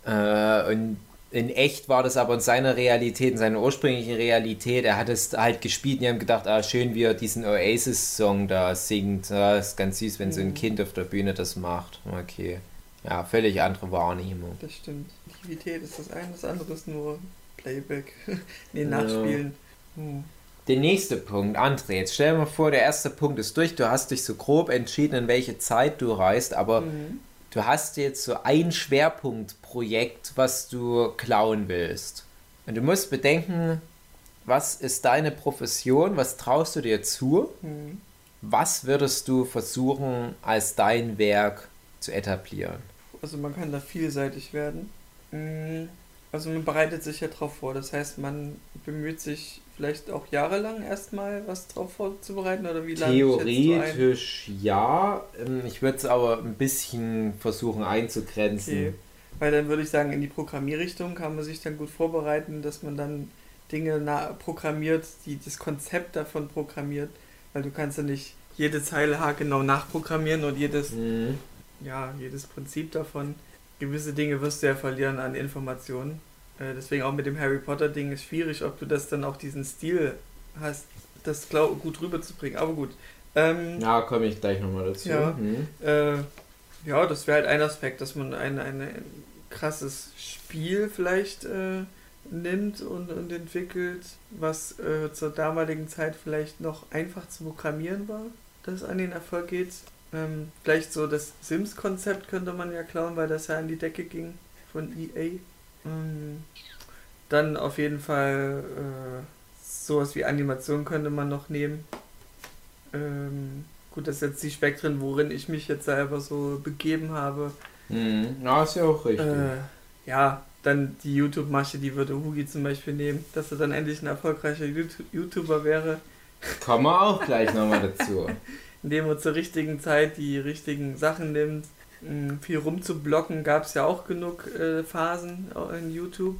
Äh, und in echt war das aber in seiner Realität, in seiner ursprünglichen Realität, er hat es halt gespielt und die haben gedacht, ah, schön, wie er diesen Oasis-Song da singt. Ja, ist ganz süß, wenn mhm. so ein mhm. Kind auf der Bühne das macht. Okay. Ja, völlig andere Wahrnehmung. Das stimmt. Aktivität ist das eine, das andere ist nur Playback. nee, Nachspielen. Ja. Der nächste Punkt, André, jetzt stell dir mal vor, der erste Punkt ist durch, du hast dich so grob entschieden, in welche Zeit du reist, aber mhm. du hast jetzt so ein Schwerpunktprojekt, was du klauen willst. Und du musst bedenken, was ist deine Profession, was traust du dir zu, mhm. was würdest du versuchen, als dein Werk zu etablieren? Also man kann da vielseitig werden. Mhm. Also man bereitet sich ja drauf vor, das heißt, man bemüht sich vielleicht auch jahrelang erstmal was drauf vorzubereiten oder wie lange? Theoretisch ja. Ähm, ich würde es aber ein bisschen versuchen einzugrenzen. Okay. Weil dann würde ich sagen, in die Programmierrichtung kann man sich dann gut vorbereiten, dass man dann Dinge programmiert, die das Konzept davon programmiert, weil du kannst ja nicht jede Zeile genau nachprogrammieren und jedes, mhm. ja, jedes Prinzip davon. Gewisse Dinge wirst du ja verlieren an Informationen. Äh, deswegen auch mit dem Harry Potter Ding ist schwierig, ob du das dann auch diesen Stil hast, das glaub, gut rüberzubringen. Aber gut. Ähm, ja, komme ich gleich nochmal dazu. Ja, mhm. äh, ja das wäre halt ein Aspekt, dass man ein, ein, ein krasses Spiel vielleicht äh, nimmt und, und entwickelt, was äh, zur damaligen Zeit vielleicht noch einfach zu programmieren war, dass es an den Erfolg geht. Ähm, vielleicht so das Sims-Konzept könnte man ja klauen, weil das ja an die Decke ging von EA. Ähm, dann auf jeden Fall äh, sowas wie Animation könnte man noch nehmen. Ähm, gut, das ist jetzt die Spektren, worin ich mich jetzt selber so begeben habe. Mhm. Ja, ist ja auch richtig. Äh, ja, dann die YouTube-Masche, die würde Hugi zum Beispiel nehmen, dass er dann endlich ein erfolgreicher YouTuber wäre. Kommen wir auch gleich nochmal dazu. Indem er zur richtigen Zeit die richtigen Sachen nimmt viel rumzublocken gab es ja auch genug äh, Phasen in YouTube.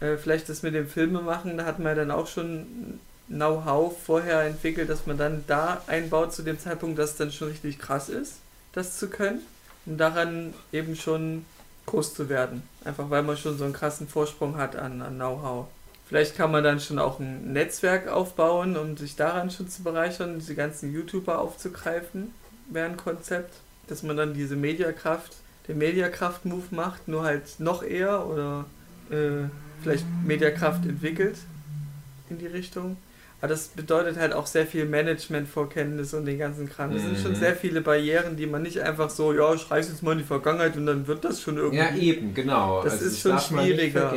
Äh, vielleicht das mit dem Filme machen, da hat man ja dann auch schon Know-how vorher entwickelt, dass man dann da einbaut zu dem Zeitpunkt, dass es dann schon richtig krass ist, das zu können. Um daran eben schon groß zu werden. Einfach weil man schon so einen krassen Vorsprung hat an, an Know-how. Vielleicht kann man dann schon auch ein Netzwerk aufbauen, um sich daran schon zu bereichern, diese ganzen YouTuber aufzugreifen, wäre ein Konzept dass man dann diese Mediakraft, den Mediakraft-Move macht, nur halt noch eher oder äh, vielleicht Mediakraft entwickelt in die Richtung. Aber das bedeutet halt auch sehr viel Management-Vorkenntnis und den ganzen Kram. Das mhm. sind schon mhm. sehr viele Barrieren, die man nicht einfach so, ja, ich reiß jetzt mal in die Vergangenheit und dann wird das schon irgendwie. Ja, eben, genau. Das also ist schon schwieriger.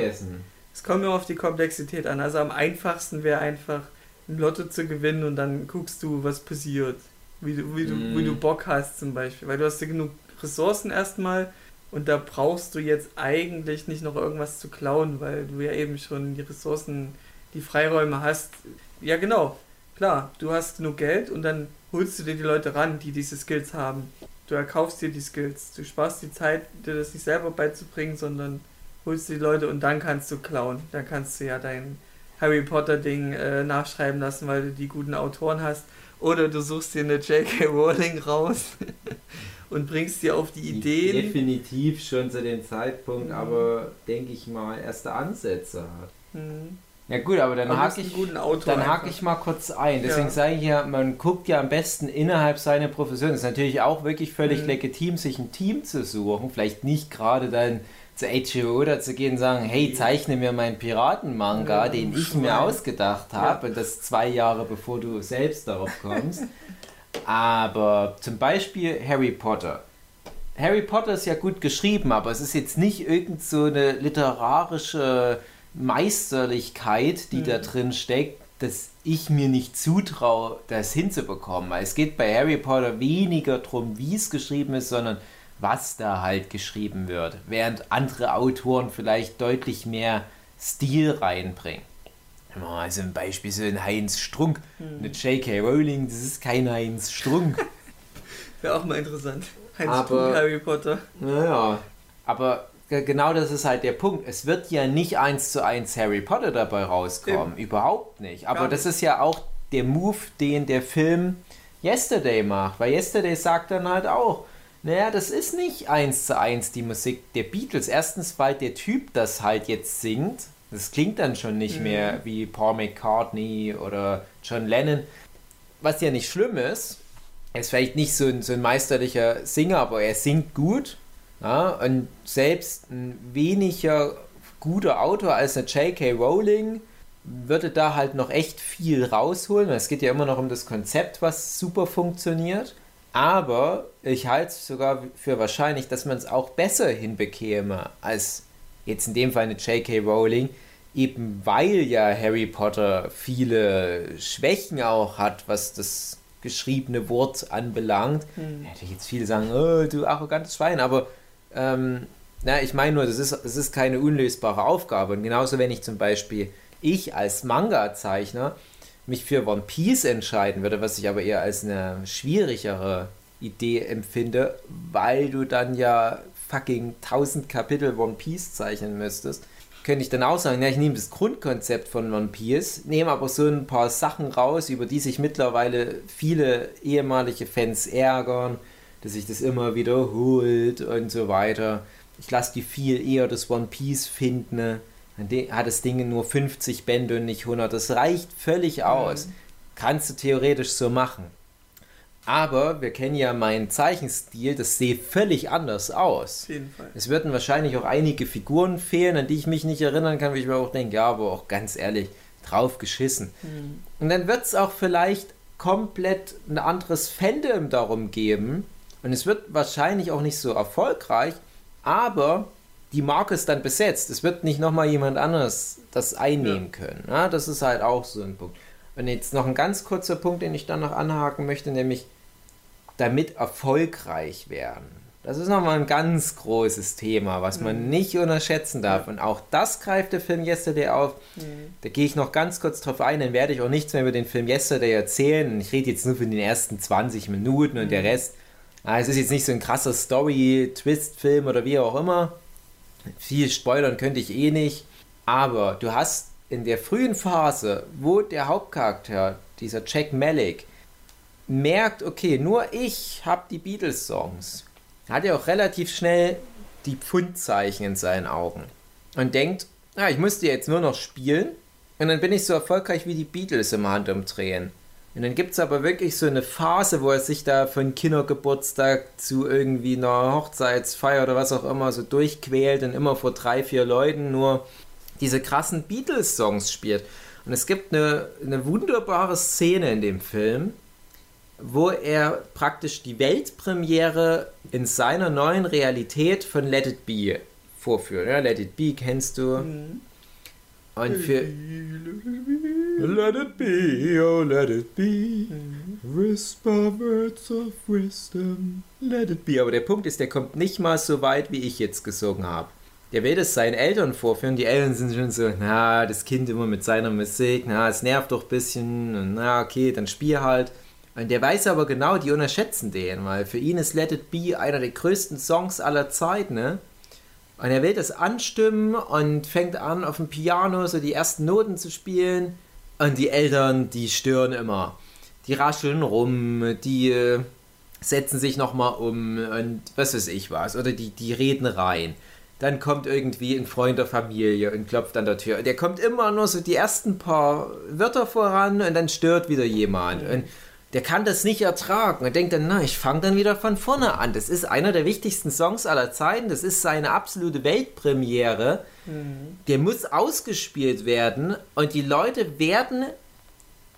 Es kommt immer auf die Komplexität an. Also am einfachsten wäre einfach ein Lotto zu gewinnen und dann guckst du, was passiert. Wie du, wie, du, mm. wie du. Bock hast zum Beispiel. Weil du hast ja genug Ressourcen erstmal und da brauchst du jetzt eigentlich nicht noch irgendwas zu klauen, weil du ja eben schon die Ressourcen, die Freiräume hast. Ja, genau. Klar, du hast genug Geld und dann holst du dir die Leute ran, die diese Skills haben. Du erkaufst dir die Skills. Du sparst die Zeit, dir das nicht selber beizubringen, sondern holst die Leute und dann kannst du klauen. Dann kannst du ja dein Harry Potter Ding äh, nachschreiben lassen, weil du die guten Autoren hast. Oder du suchst dir eine J.K. Rowling raus und bringst dir auf die Ideen. Definitiv schon zu dem Zeitpunkt, mhm. aber denke ich mal, erste Ansätze hat. Mhm. Ja gut, aber dann hake ich, dann ich mal kurz ein. Deswegen ja. sage ich ja, man guckt ja am besten innerhalb seiner Profession. Es ist natürlich auch wirklich völlig mhm. legitim, sich ein Team zu suchen. Vielleicht nicht gerade dann zu HBO oder zu gehen und sagen, hey, zeichne mir meinen Piratenmanga, ja, den ich mir ausgedacht habe, ja. und das zwei Jahre bevor du selbst darauf kommst. aber zum Beispiel Harry Potter. Harry Potter ist ja gut geschrieben, aber es ist jetzt nicht irgend so eine literarische Meisterlichkeit, die mhm. da drin steckt, dass ich mir nicht zutraue, das hinzubekommen. Es geht bei Harry Potter weniger darum, wie es geschrieben ist, sondern was da halt geschrieben wird. Während andere Autoren vielleicht deutlich mehr Stil reinbringen. Also ein Beispiel so ein Heinz Strunk. Mhm. Eine J.K. Rowling, das ist kein Heinz Strunk. Wäre auch mal interessant. Heinz aber, Strunk, Harry Potter. Naja, aber genau das ist halt der Punkt. Es wird ja nicht eins zu eins Harry Potter dabei rauskommen. Eben. Überhaupt nicht. Aber Gar das nicht. ist ja auch der Move, den der Film Yesterday macht. Weil Yesterday sagt dann halt auch, naja, das ist nicht eins zu eins die Musik der Beatles. Erstens, weil der Typ das halt jetzt singt. Das klingt dann schon nicht mhm. mehr wie Paul McCartney oder John Lennon. Was ja nicht schlimm ist. Er ist vielleicht nicht so ein, so ein meisterlicher Singer, aber er singt gut. Ja, und selbst ein weniger guter Autor als eine J.K. Rowling würde da halt noch echt viel rausholen. Es geht ja immer noch um das Konzept, was super funktioniert. Aber ich halte es sogar für wahrscheinlich, dass man es auch besser hinbekäme als jetzt in dem Fall eine J.K. Rowling, eben weil ja Harry Potter viele Schwächen auch hat, was das geschriebene Wort anbelangt. Hm. Hätte ich jetzt viele sagen, oh, du arrogantes Schwein, aber ähm, na, ich meine nur, das ist, das ist keine unlösbare Aufgabe. Und genauso, wenn ich zum Beispiel, ich als Manga-Zeichner, mich für One Piece entscheiden würde, was ich aber eher als eine schwierigere Idee empfinde, weil du dann ja fucking 1000 Kapitel One Piece zeichnen müsstest, könnte ich dann auch sagen, ja, ich nehme das Grundkonzept von One Piece, nehme aber so ein paar Sachen raus, über die sich mittlerweile viele ehemalige Fans ärgern, dass sich das immer wiederholt und so weiter. Ich lasse die viel eher das One Piece finden hat das Ding nur 50 Bände und nicht 100. Das reicht völlig aus. Mhm. Kannst du theoretisch so machen. Aber wir kennen ja meinen Zeichenstil, das sieht völlig anders aus. Auf jeden Fall. Es würden wahrscheinlich auch einige Figuren fehlen, an die ich mich nicht erinnern kann, wie ich mir auch denke, ja, aber auch ganz ehrlich, drauf geschissen. Mhm. Und dann wird es auch vielleicht komplett ein anderes Fandom darum geben. Und es wird wahrscheinlich auch nicht so erfolgreich, aber die Marke ist dann besetzt. Es wird nicht nochmal jemand anderes das einnehmen ja. können. Ja, das ist halt auch so ein Punkt. Und jetzt noch ein ganz kurzer Punkt, den ich dann noch anhaken möchte, nämlich damit erfolgreich werden. Das ist nochmal ein ganz großes Thema, was man mhm. nicht unterschätzen darf. Und auch das greift der Film Yesterday auf. Mhm. Da gehe ich noch ganz kurz drauf ein, dann werde ich auch nichts mehr über den Film Yesterday erzählen. Ich rede jetzt nur von den ersten 20 Minuten und mhm. der Rest. Ah, es ist jetzt nicht so ein krasser Story-Twist-Film oder wie auch immer. Viel spoilern könnte ich eh nicht. Aber du hast in der frühen Phase, wo der Hauptcharakter, dieser Jack Malik, merkt, okay, nur ich habe die Beatles-Songs, hat er auch relativ schnell die Pfundzeichen in seinen Augen und denkt, ah, ich muss die jetzt nur noch spielen und dann bin ich so erfolgreich wie die Beatles im Handumdrehen. Und dann gibt es aber wirklich so eine Phase, wo er sich da von Kindergeburtstag zu irgendwie einer Hochzeitsfeier oder was auch immer so durchquält und immer vor drei, vier Leuten nur diese krassen Beatles-Songs spielt. Und es gibt eine, eine wunderbare Szene in dem Film, wo er praktisch die Weltpremiere in seiner neuen Realität von Let It Be vorführt. Ja, Let It Be kennst du. Mhm. Und für. Let it be, oh let it be. Whisper words of wisdom. Let it be. Aber der Punkt ist, der kommt nicht mal so weit, wie ich jetzt gesungen habe. Der will das seinen Eltern vorführen. Die Eltern sind schon so, na, das Kind immer mit seiner Musik, na, es nervt doch ein bisschen. Na, okay, dann spiel halt. Und der weiß aber genau, die unterschätzen den, weil für ihn ist Let It Be einer der größten Songs aller Zeiten, ne? Und er will das anstimmen und fängt an, auf dem Piano so die ersten Noten zu spielen. Und die Eltern, die stören immer. Die rascheln rum, die äh, setzen sich nochmal um und was weiß ich was. Oder die, die reden rein. Dann kommt irgendwie ein Freund der Familie und klopft an der Tür. Der kommt immer nur so die ersten paar Wörter voran und dann stört wieder jemand. Und der kann das nicht ertragen und denkt dann, na, ich fange dann wieder von vorne an. Das ist einer der wichtigsten Songs aller Zeiten. Das ist seine absolute Weltpremiere. Mhm. Der muss ausgespielt werden und die Leute werden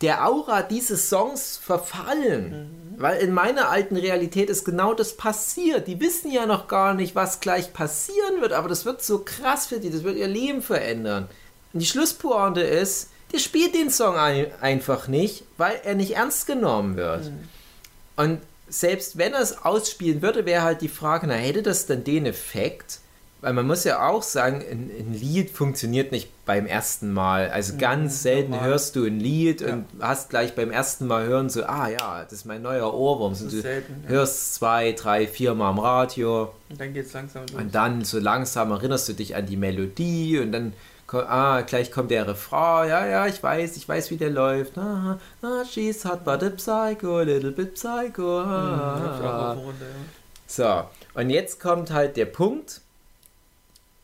der Aura dieses Songs verfallen. Mhm. Weil in meiner alten Realität ist genau das passiert. Die wissen ja noch gar nicht, was gleich passieren wird, aber das wird so krass für die, das wird ihr Leben verändern. Und die Schlusspointe ist, der spielt den Song ein, einfach nicht, weil er nicht ernst genommen wird. Mhm. Und selbst wenn er es ausspielen würde, wäre halt die Frage, na, hätte das dann den Effekt? Weil man muss ja auch sagen, ein, ein Lied funktioniert nicht beim ersten Mal. Also ganz mhm, selten normal. hörst du ein Lied ja. und hast gleich beim ersten Mal hören so, ah ja, das ist mein neuer Ohrwurm. Und du selten, ja. hörst zwei, drei, vier Mal am Radio. Und dann geht es langsam los. Und dann so langsam erinnerst du dich an die Melodie und dann ah, gleich kommt der Refrain, ja, ja, ich weiß, ich weiß, wie der läuft. Ah, ah, she's hot but a psycho, little bit psycho. Ah, mhm, so, und jetzt kommt halt der Punkt,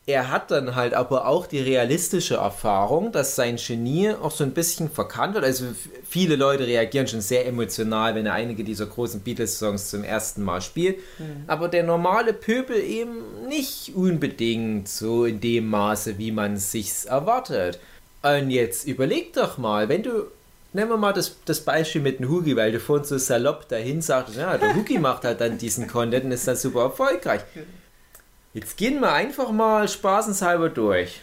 er hat dann halt aber auch die realistische Erfahrung, dass sein Genie auch so ein bisschen verkannt wird. Also viele Leute reagieren schon sehr emotional, wenn er einige dieser großen Beatles-Songs zum ersten Mal spielt. Mhm. Aber der normale Pöbel eben nicht unbedingt so in dem Maße, wie man es sich erwartet. Und jetzt überleg doch mal, wenn du Nehmen wir mal das, das Beispiel mit dem Hugi, weil du vorhin so salopp dahin sagst, ja, der Hugi macht halt dann diesen Content und ist dann super erfolgreich. Jetzt gehen wir einfach mal spaßenshalber durch.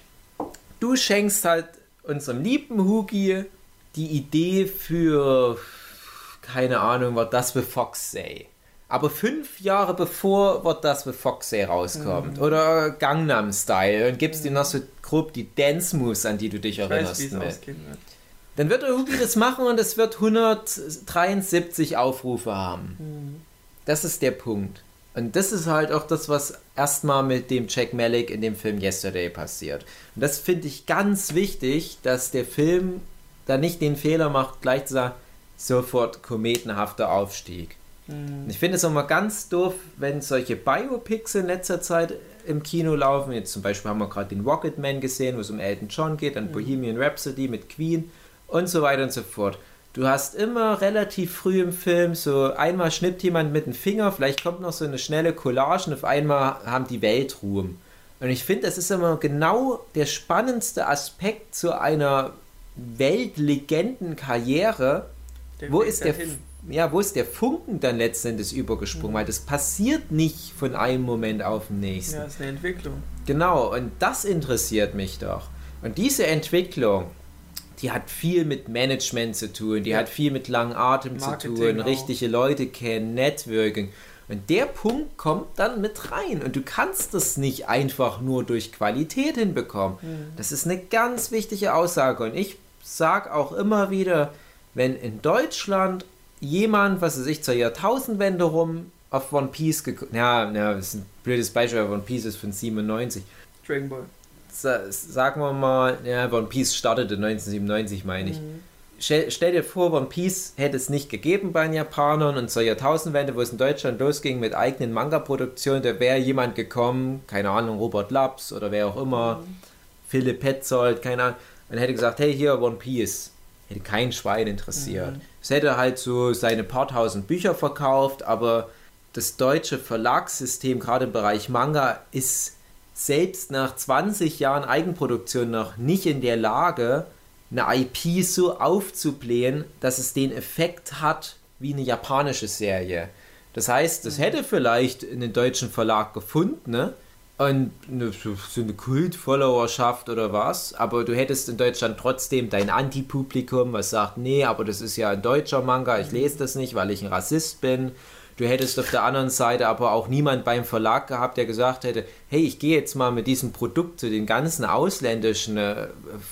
Du schenkst halt unserem lieben Hugi die Idee für, keine Ahnung, was das für Foxy. Aber fünf Jahre bevor What das with Foxy rauskommt. Mhm. Oder Gangnam Style. Und gibst mhm. dir noch so grob die Dance Moves, an die du dich ich erinnerst. Weiß, Dann wird der Hugi das machen und es wird 173 Aufrufe haben. Mhm. Das ist der Punkt. Und das ist halt auch das, was erstmal mit dem Jack Malik in dem Film Yesterday passiert. Und das finde ich ganz wichtig, dass der Film da nicht den Fehler macht, gleich zu sagen, sofort kometenhafter Aufstieg. Mhm. Ich finde es auch mal ganz doof, wenn solche Biopics in letzter Zeit im Kino laufen. Jetzt zum Beispiel haben wir gerade den Rocketman gesehen, wo es um Elton John geht, dann mhm. Bohemian Rhapsody mit Queen und so weiter und so fort. Du hast immer relativ früh im Film so einmal schnippt jemand mit dem Finger, vielleicht kommt noch so eine schnelle Collage und auf einmal haben die Welt Ruhm. Und ich finde, das ist immer genau der spannendste Aspekt zu einer Weltlegendenkarriere. Wo ist der, ja, wo ist der Funken dann letztendlich übergesprungen? Mhm. Weil das passiert nicht von einem Moment auf den nächsten. Ja, das ist eine Entwicklung. Genau, und das interessiert mich doch. Und diese Entwicklung, die hat viel mit Management zu tun, die ja. hat viel mit langem Atem Marketing zu tun, auch. richtige Leute kennen, Networking. Und der Punkt kommt dann mit rein. Und du kannst das nicht einfach nur durch Qualität hinbekommen. Mhm. Das ist eine ganz wichtige Aussage. Und ich sage auch immer wieder, wenn in Deutschland jemand, was weiß ich, zur Jahrtausendwende rum auf One Piece geguckt, ja, ja, das ist ein blödes Beispiel, One Piece ist von 97. Dragon Ball sagen wir mal, ja, One Piece startete 1997, meine ich. Mhm. Stell, stell, dir vor, One Piece hätte es nicht gegeben bei den Japanern und zur Jahrtausendwende, wo es in Deutschland losging mit eigenen Manga-Produktionen, da wäre jemand gekommen, keine Ahnung, Robert Laps oder wer auch immer, mhm. Philipp Petzold, keine Ahnung, und hätte gesagt, hey, hier One Piece. Hätte kein Schwein interessiert. Mhm. Es hätte halt so seine paar tausend Bücher verkauft, aber das deutsche Verlagssystem, gerade im Bereich Manga, ist selbst nach 20 Jahren Eigenproduktion noch nicht in der Lage, eine IP so aufzublähen, dass es den Effekt hat wie eine japanische Serie. Das heißt, das mhm. hätte vielleicht in den deutschen Verlag gefunden, ne? und eine, so eine Kult-Followerschaft oder was, aber du hättest in Deutschland trotzdem dein Anti-Publikum, was sagt, nee, aber das ist ja ein deutscher Manga, ich lese das nicht, weil ich ein Rassist bin. Du hättest auf der anderen Seite aber auch niemand beim Verlag gehabt, der gesagt hätte, hey, ich gehe jetzt mal mit diesem Produkt zu den ganzen ausländischen äh,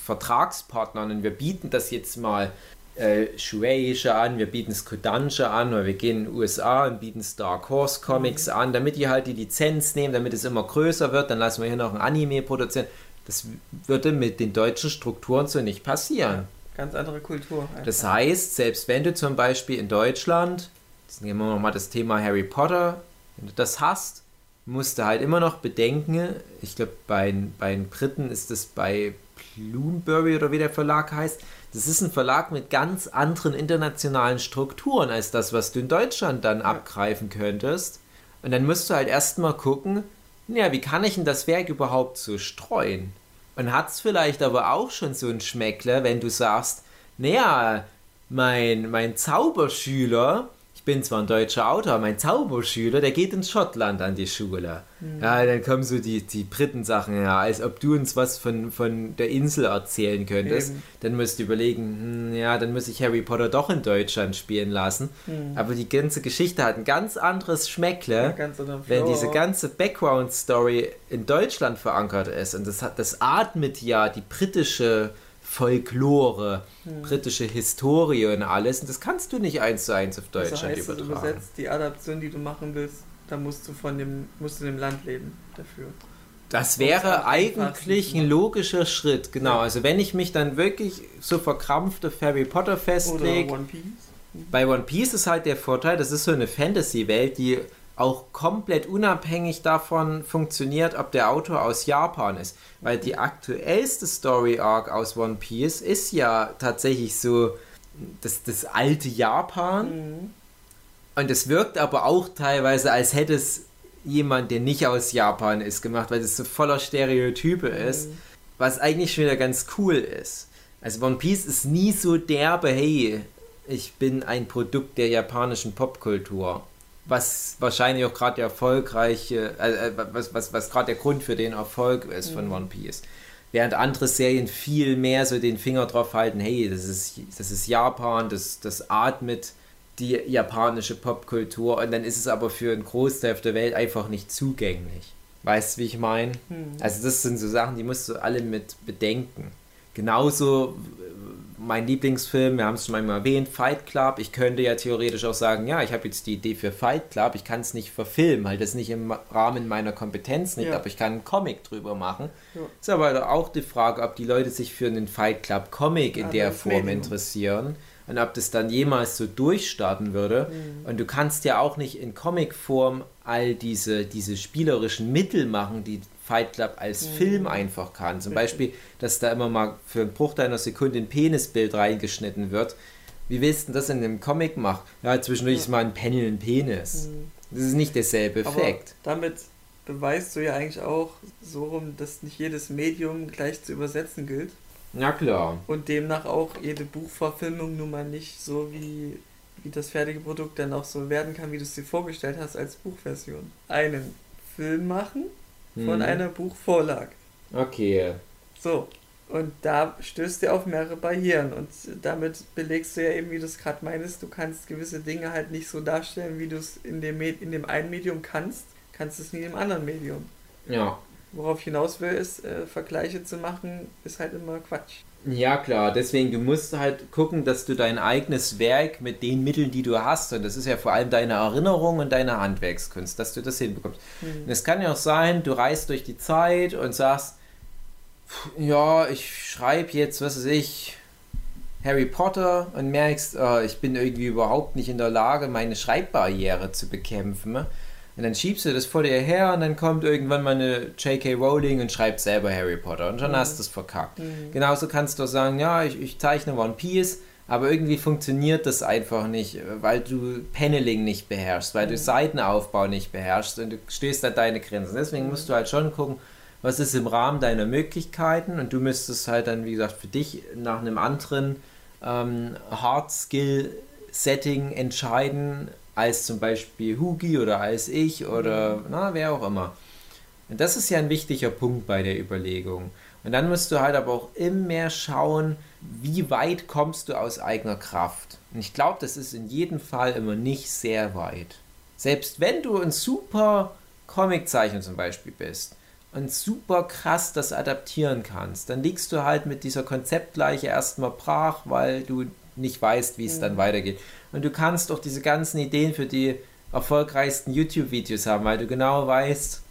Vertragspartnern und wir bieten das jetzt mal äh, Shueisha an, wir bieten es Kodansha an oder wir gehen in den USA und bieten Dark Horse Comics mhm. an, damit die halt die Lizenz nehmen, damit es immer größer wird, dann lassen wir hier noch ein Anime produzieren. Das würde mit den deutschen Strukturen so nicht passieren. Ja, ganz andere Kultur. Einfach. Das heißt, selbst wenn du zum Beispiel in Deutschland, jetzt nehmen wir nochmal das Thema Harry Potter, wenn du das hast, musst du halt immer noch bedenken, ich glaube bei, bei den Briten ist es bei Bloomberry oder wie der Verlag heißt, das ist ein Verlag mit ganz anderen internationalen Strukturen als das, was du in Deutschland dann abgreifen könntest. Und dann musst du halt erstmal gucken, ja, wie kann ich denn das Werk überhaupt so streuen? Und hat es vielleicht aber auch schon so ein Schmeckler, wenn du sagst, naja, mein, mein Zauberschüler, ich bin zwar ein deutscher Autor, mein Zauberschüler, der geht in Schottland an die Schule. Mhm. Ja, dann kommen so die, die Briten-Sachen her, als ob du uns was von, von der Insel erzählen könntest. Eben. Dann musst du überlegen, hm, ja, dann muss ich Harry Potter doch in Deutschland spielen lassen. Mhm. Aber die ganze Geschichte hat ein ganz anderes Schmeckle, ja, wenn diese ganze Background-Story in Deutschland verankert ist. Und das, hat, das atmet ja die britische Folklore, hm. britische Historie und alles. Und das kannst du nicht eins zu eins auf Deutschland also heißt, übertragen. Du übersetzt die Adaption, die du machen willst, da musst du von dem, musst du in dem Land leben dafür. Das wäre eigentlich ein logischer Schritt, genau. Also wenn ich mich dann wirklich so verkrampft auf Harry Potter festlege. Bei One Piece ist halt der Vorteil, das ist so eine Fantasy-Welt, die auch komplett unabhängig davon funktioniert, ob der Autor aus Japan ist. Weil die aktuellste Story Arc aus One Piece ist ja tatsächlich so das, das alte Japan. Mhm. Und es wirkt aber auch teilweise, als hätte es jemand, der nicht aus Japan ist, gemacht, weil es so voller Stereotype mhm. ist. Was eigentlich schon wieder ganz cool ist. Also One Piece ist nie so derbe, hey, ich bin ein Produkt der japanischen Popkultur was wahrscheinlich auch gerade der erfolgreiche, äh, äh, was, was, was gerade der Grund für den Erfolg ist mhm. von One Piece. Während andere Serien viel mehr so den Finger drauf halten, hey, das ist, das ist Japan, das, das atmet die japanische Popkultur und dann ist es aber für einen Großteil der Welt einfach nicht zugänglich. Weißt du, wie ich meine? Mhm. Also das sind so Sachen, die musst du alle mit bedenken. Genauso mein Lieblingsfilm, wir haben es schon mal erwähnt, Fight Club. Ich könnte ja theoretisch auch sagen, ja, ich habe jetzt die Idee für Fight Club, ich kann es nicht verfilmen, weil das nicht im Rahmen meiner Kompetenz liegt, ja. aber ich kann einen Comic drüber machen. Ja. Ist aber auch die Frage, ob die Leute sich für einen Fight Club Comic in ja, der Form Medium. interessieren und ob das dann jemals so durchstarten würde. Mhm. Und du kannst ja auch nicht in Comicform all diese, diese spielerischen Mittel machen, die Fight Club als mhm. Film einfach kann. Zum Beispiel, dass da immer mal für einen Bruchteil einer Sekunde ein Penisbild reingeschnitten wird. Wie willst du das in einem Comic machen? Ja, zwischendurch ist mal ein Panel ein Penis. Mhm. Das ist nicht derselbe Effekt. Aber damit beweist du ja eigentlich auch so rum, dass nicht jedes Medium gleich zu übersetzen gilt. Na klar. Und demnach auch jede Buchverfilmung nun mal nicht so wie, wie das fertige Produkt dann auch so werden kann, wie du es dir vorgestellt hast als Buchversion. Einen Film machen von hm. einer Buchvorlage. Okay. So, und da stößt du auf mehrere Barrieren und damit belegst du ja eben, wie du es gerade meinst, du kannst gewisse Dinge halt nicht so darstellen, wie du es in dem, in dem einen Medium kannst, kannst du es nie im anderen Medium. Ja. Worauf hinaus will, ist, äh, Vergleiche zu machen, ist halt immer Quatsch. Ja, klar. Deswegen, du musst halt gucken, dass du dein eigenes Werk mit den Mitteln, die du hast, und das ist ja vor allem deine Erinnerung und deine Handwerkskunst, dass du das hinbekommst. Mhm. Und es kann ja auch sein, du reist durch die Zeit und sagst, ja, ich schreibe jetzt, was weiß ich, Harry Potter und merkst, äh, ich bin irgendwie überhaupt nicht in der Lage, meine Schreibbarriere zu bekämpfen. Und dann schiebst du das vor dir her und dann kommt irgendwann mal eine J.K. Rowling und schreibt selber Harry Potter und schon mhm. hast du es verkackt. Mhm. Genauso kannst du sagen, ja, ich, ich zeichne One Piece, aber irgendwie funktioniert das einfach nicht, weil du Paneling nicht beherrschst, weil mhm. du Seitenaufbau nicht beherrschst und du stößt an deine Grenzen. Deswegen musst du halt schon gucken, was ist im Rahmen deiner Möglichkeiten und du müsstest halt dann, wie gesagt, für dich nach einem anderen ähm, Hard Skill Setting entscheiden, als zum Beispiel Hugi oder als ich oder mhm. na, wer auch immer. Und das ist ja ein wichtiger Punkt bei der Überlegung. Und dann musst du halt aber auch immer mehr schauen, wie weit kommst du aus eigener Kraft. Und ich glaube, das ist in jedem Fall immer nicht sehr weit. Selbst wenn du ein super Comiczeichner zum Beispiel bist und super krass das adaptieren kannst, dann liegst du halt mit dieser Konzeptleiche erstmal brach, weil du nicht weißt, wie es mhm. dann weitergeht. Und du kannst auch diese ganzen Ideen für die erfolgreichsten YouTube-Videos haben, weil du genau weißt,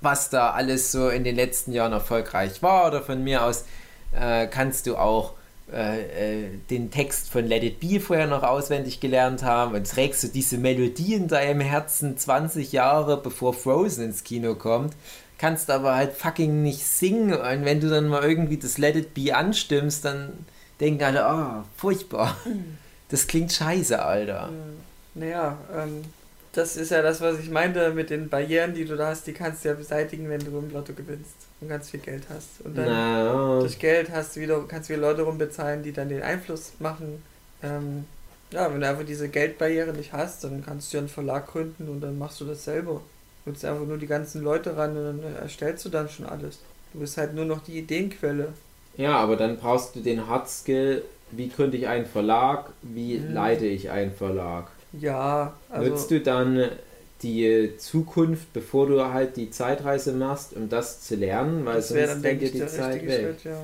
was da alles so in den letzten Jahren erfolgreich war. Oder von mir aus äh, kannst du auch äh, äh, den Text von Let It Be vorher noch auswendig gelernt haben und trägst du diese Melodie in deinem Herzen 20 Jahre bevor Frozen ins Kino kommt, kannst aber halt fucking nicht singen und wenn du dann mal irgendwie das Let It Be anstimmst, dann denken alle, oh, furchtbar. Das klingt scheiße, Alter. Naja, ähm, das ist ja das, was ich meinte mit den Barrieren, die du da hast, die kannst du ja beseitigen, wenn du im Lotto gewinnst und ganz viel Geld hast. Und dann no. durch Geld hast du wieder, kannst du wieder Leute rumbezahlen, die dann den Einfluss machen. Ähm, ja, wenn du einfach diese Geldbarriere nicht hast, dann kannst du ja einen Verlag gründen und dann machst du das selber. Du einfach nur die ganzen Leute ran und dann erstellst du dann schon alles. Du bist halt nur noch die Ideenquelle. Ja, aber dann brauchst du den Hard Skill, wie gründe ich einen Verlag, wie mhm. leite ich einen Verlag. Ja, also. Nutzt du dann die Zukunft, bevor du halt die Zeitreise machst, um das zu lernen, weil sonst dann, denke ich, die Zeit weg. Schritt, ja.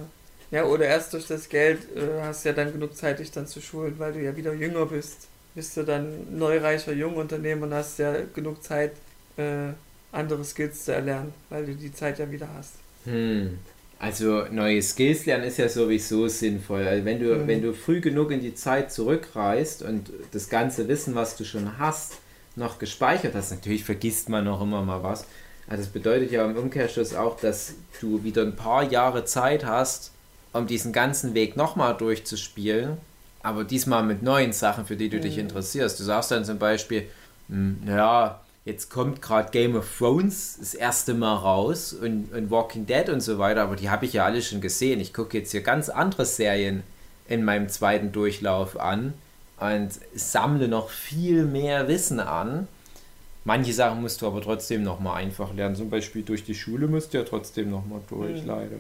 ja. oder erst durch das Geld äh, hast du ja dann genug Zeit, dich dann zu schulen, weil du ja wieder jünger bist. Bist du dann neureicher Jungunternehmer und hast ja genug Zeit, äh, andere Skills zu erlernen, weil du die Zeit ja wieder hast. Hm. Also neue Skills lernen ist ja sowieso sinnvoll. Also wenn du, mhm. wenn du früh genug in die Zeit zurückreist und das ganze Wissen, was du schon hast, noch gespeichert hast, natürlich vergisst man noch immer mal was. Also das bedeutet ja im Umkehrschluss auch, dass du wieder ein paar Jahre Zeit hast, um diesen ganzen Weg nochmal durchzuspielen, aber diesmal mit neuen Sachen, für die du mhm. dich interessierst. Du sagst dann zum Beispiel, hm, ja, jetzt kommt gerade Game of Thrones das erste Mal raus und, und Walking Dead und so weiter, aber die habe ich ja alle schon gesehen. Ich gucke jetzt hier ganz andere Serien in meinem zweiten Durchlauf an und sammle noch viel mehr Wissen an. Manche Sachen musst du aber trotzdem nochmal einfach lernen. Zum Beispiel durch die Schule musst du ja trotzdem nochmal durch, mhm. leider.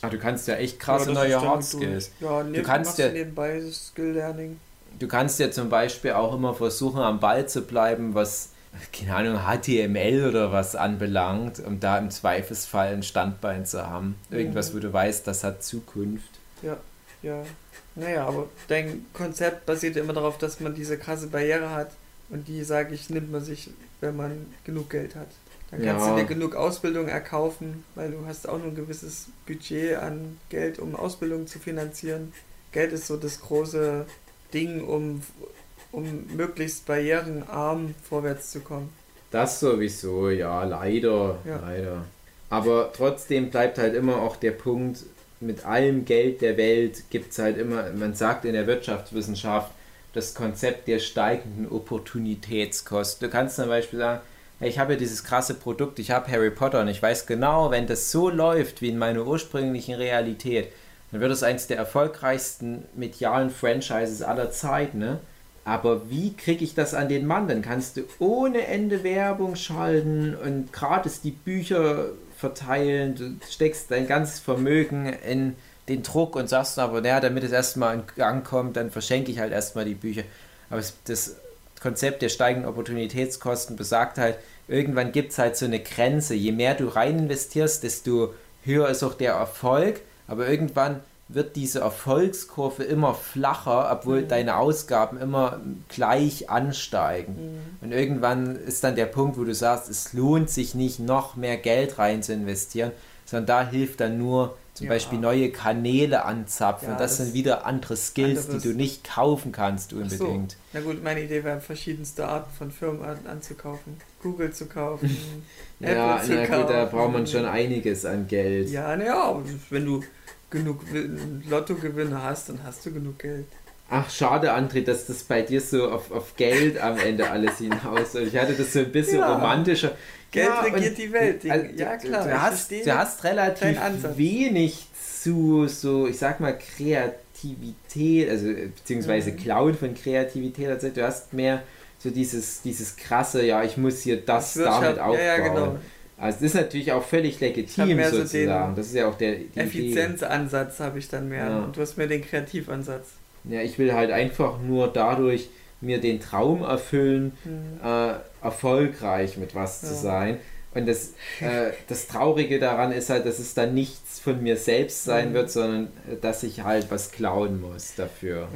Aber du kannst ja echt krasse ja, neue Hard Skills. Ja, du kannst ja nebenbei Skill Learning. Du kannst ja zum Beispiel auch immer versuchen, am Ball zu bleiben, was keine Ahnung, HTML oder was anbelangt, um da im Zweifelsfall ein Standbein zu haben. Irgendwas, mhm. wo du weißt, das hat Zukunft. Ja, ja. Naja, aber dein Konzept basiert immer darauf, dass man diese krasse Barriere hat und die, sage ich, nimmt man sich, wenn man genug Geld hat. Dann kannst ja. du dir genug Ausbildung erkaufen, weil du hast auch nur ein gewisses Budget an Geld, um Ausbildung zu finanzieren. Geld ist so das große Ding, um um möglichst barrierenarm vorwärts zu kommen. Das sowieso, ja, leider, ja. leider. Aber trotzdem bleibt halt immer auch der Punkt, mit allem Geld der Welt gibt es halt immer, man sagt in der Wirtschaftswissenschaft, das Konzept der steigenden Opportunitätskosten. Du kannst zum Beispiel sagen, ich habe ja dieses krasse Produkt, ich habe Harry Potter und ich weiß genau, wenn das so läuft wie in meiner ursprünglichen Realität, dann wird es eines der erfolgreichsten medialen Franchises aller Zeit, ne? Aber wie kriege ich das an den Mann? Dann kannst du ohne Ende Werbung schalten und gratis die Bücher verteilen. Du steckst dein ganzes Vermögen in den Druck und sagst aber, naja, damit es erstmal in Gang kommt, dann verschenke ich halt erstmal die Bücher. Aber das Konzept der steigenden Opportunitätskosten besagt halt, irgendwann gibt es halt so eine Grenze. Je mehr du rein investierst, desto höher ist auch der Erfolg. Aber irgendwann wird diese Erfolgskurve immer flacher, obwohl mhm. deine Ausgaben immer gleich ansteigen. Mhm. Und irgendwann ist dann der Punkt, wo du sagst, es lohnt sich nicht, noch mehr Geld rein zu investieren, sondern da hilft dann nur zum ja. Beispiel neue Kanäle anzapfen. Ja, das, das, sind wieder andere Skills, anderes. die du nicht kaufen kannst unbedingt. So. Na gut, meine Idee wäre, verschiedenste Arten von Firmen anzukaufen. Google zu kaufen, Apple ja, zu na kaufen. Gut, da braucht man schon einiges an Geld. Ja, naja, wenn du genug Lottogewinne hast, dann hast du genug Geld. Ach, schade, André, dass das bei dir so auf, auf Geld am Ende alles hinaus. Ich hatte das so ein bisschen ja. romantischer. Geld ja, regiert die Welt. Also, ja, klar. Du hast, du hast relativ wenig zu, so, ich sag mal, Kreativität, also beziehungsweise mhm. Cloud von Kreativität. Also, du hast mehr so dieses, dieses krasse, ja, ich muss hier das damit aufbauen. Ja, ja, genau. Also das ist natürlich auch völlig legitim sozusagen. So das ist ja auch der Effizienzansatz habe ich dann mehr. Ja. Und du hast mir den Kreativansatz. Ja, ich will halt einfach nur dadurch mir den Traum erfüllen, mhm. äh, erfolgreich mit was ja. zu sein. Und das, äh, das Traurige daran ist halt, dass es dann nichts von mir selbst sein mhm. wird, sondern äh, dass ich halt was klauen muss dafür. Ja.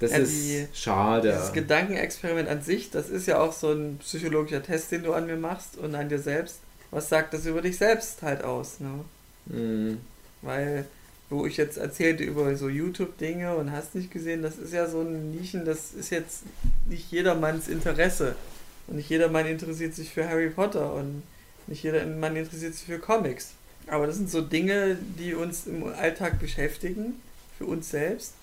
Das ja, ist die, schade. Das Gedankenexperiment an sich, das ist ja auch so ein psychologischer Test, den du an mir machst und an dir selbst. Was sagt das über dich selbst halt aus? Ne? Mhm. Weil wo ich jetzt erzählte über so YouTube-Dinge und hast nicht gesehen, das ist ja so ein Nischen, das ist jetzt nicht jedermanns Interesse. Und nicht jedermann interessiert sich für Harry Potter und nicht jedermann interessiert sich für Comics. Aber das sind so Dinge, die uns im Alltag beschäftigen, für uns selbst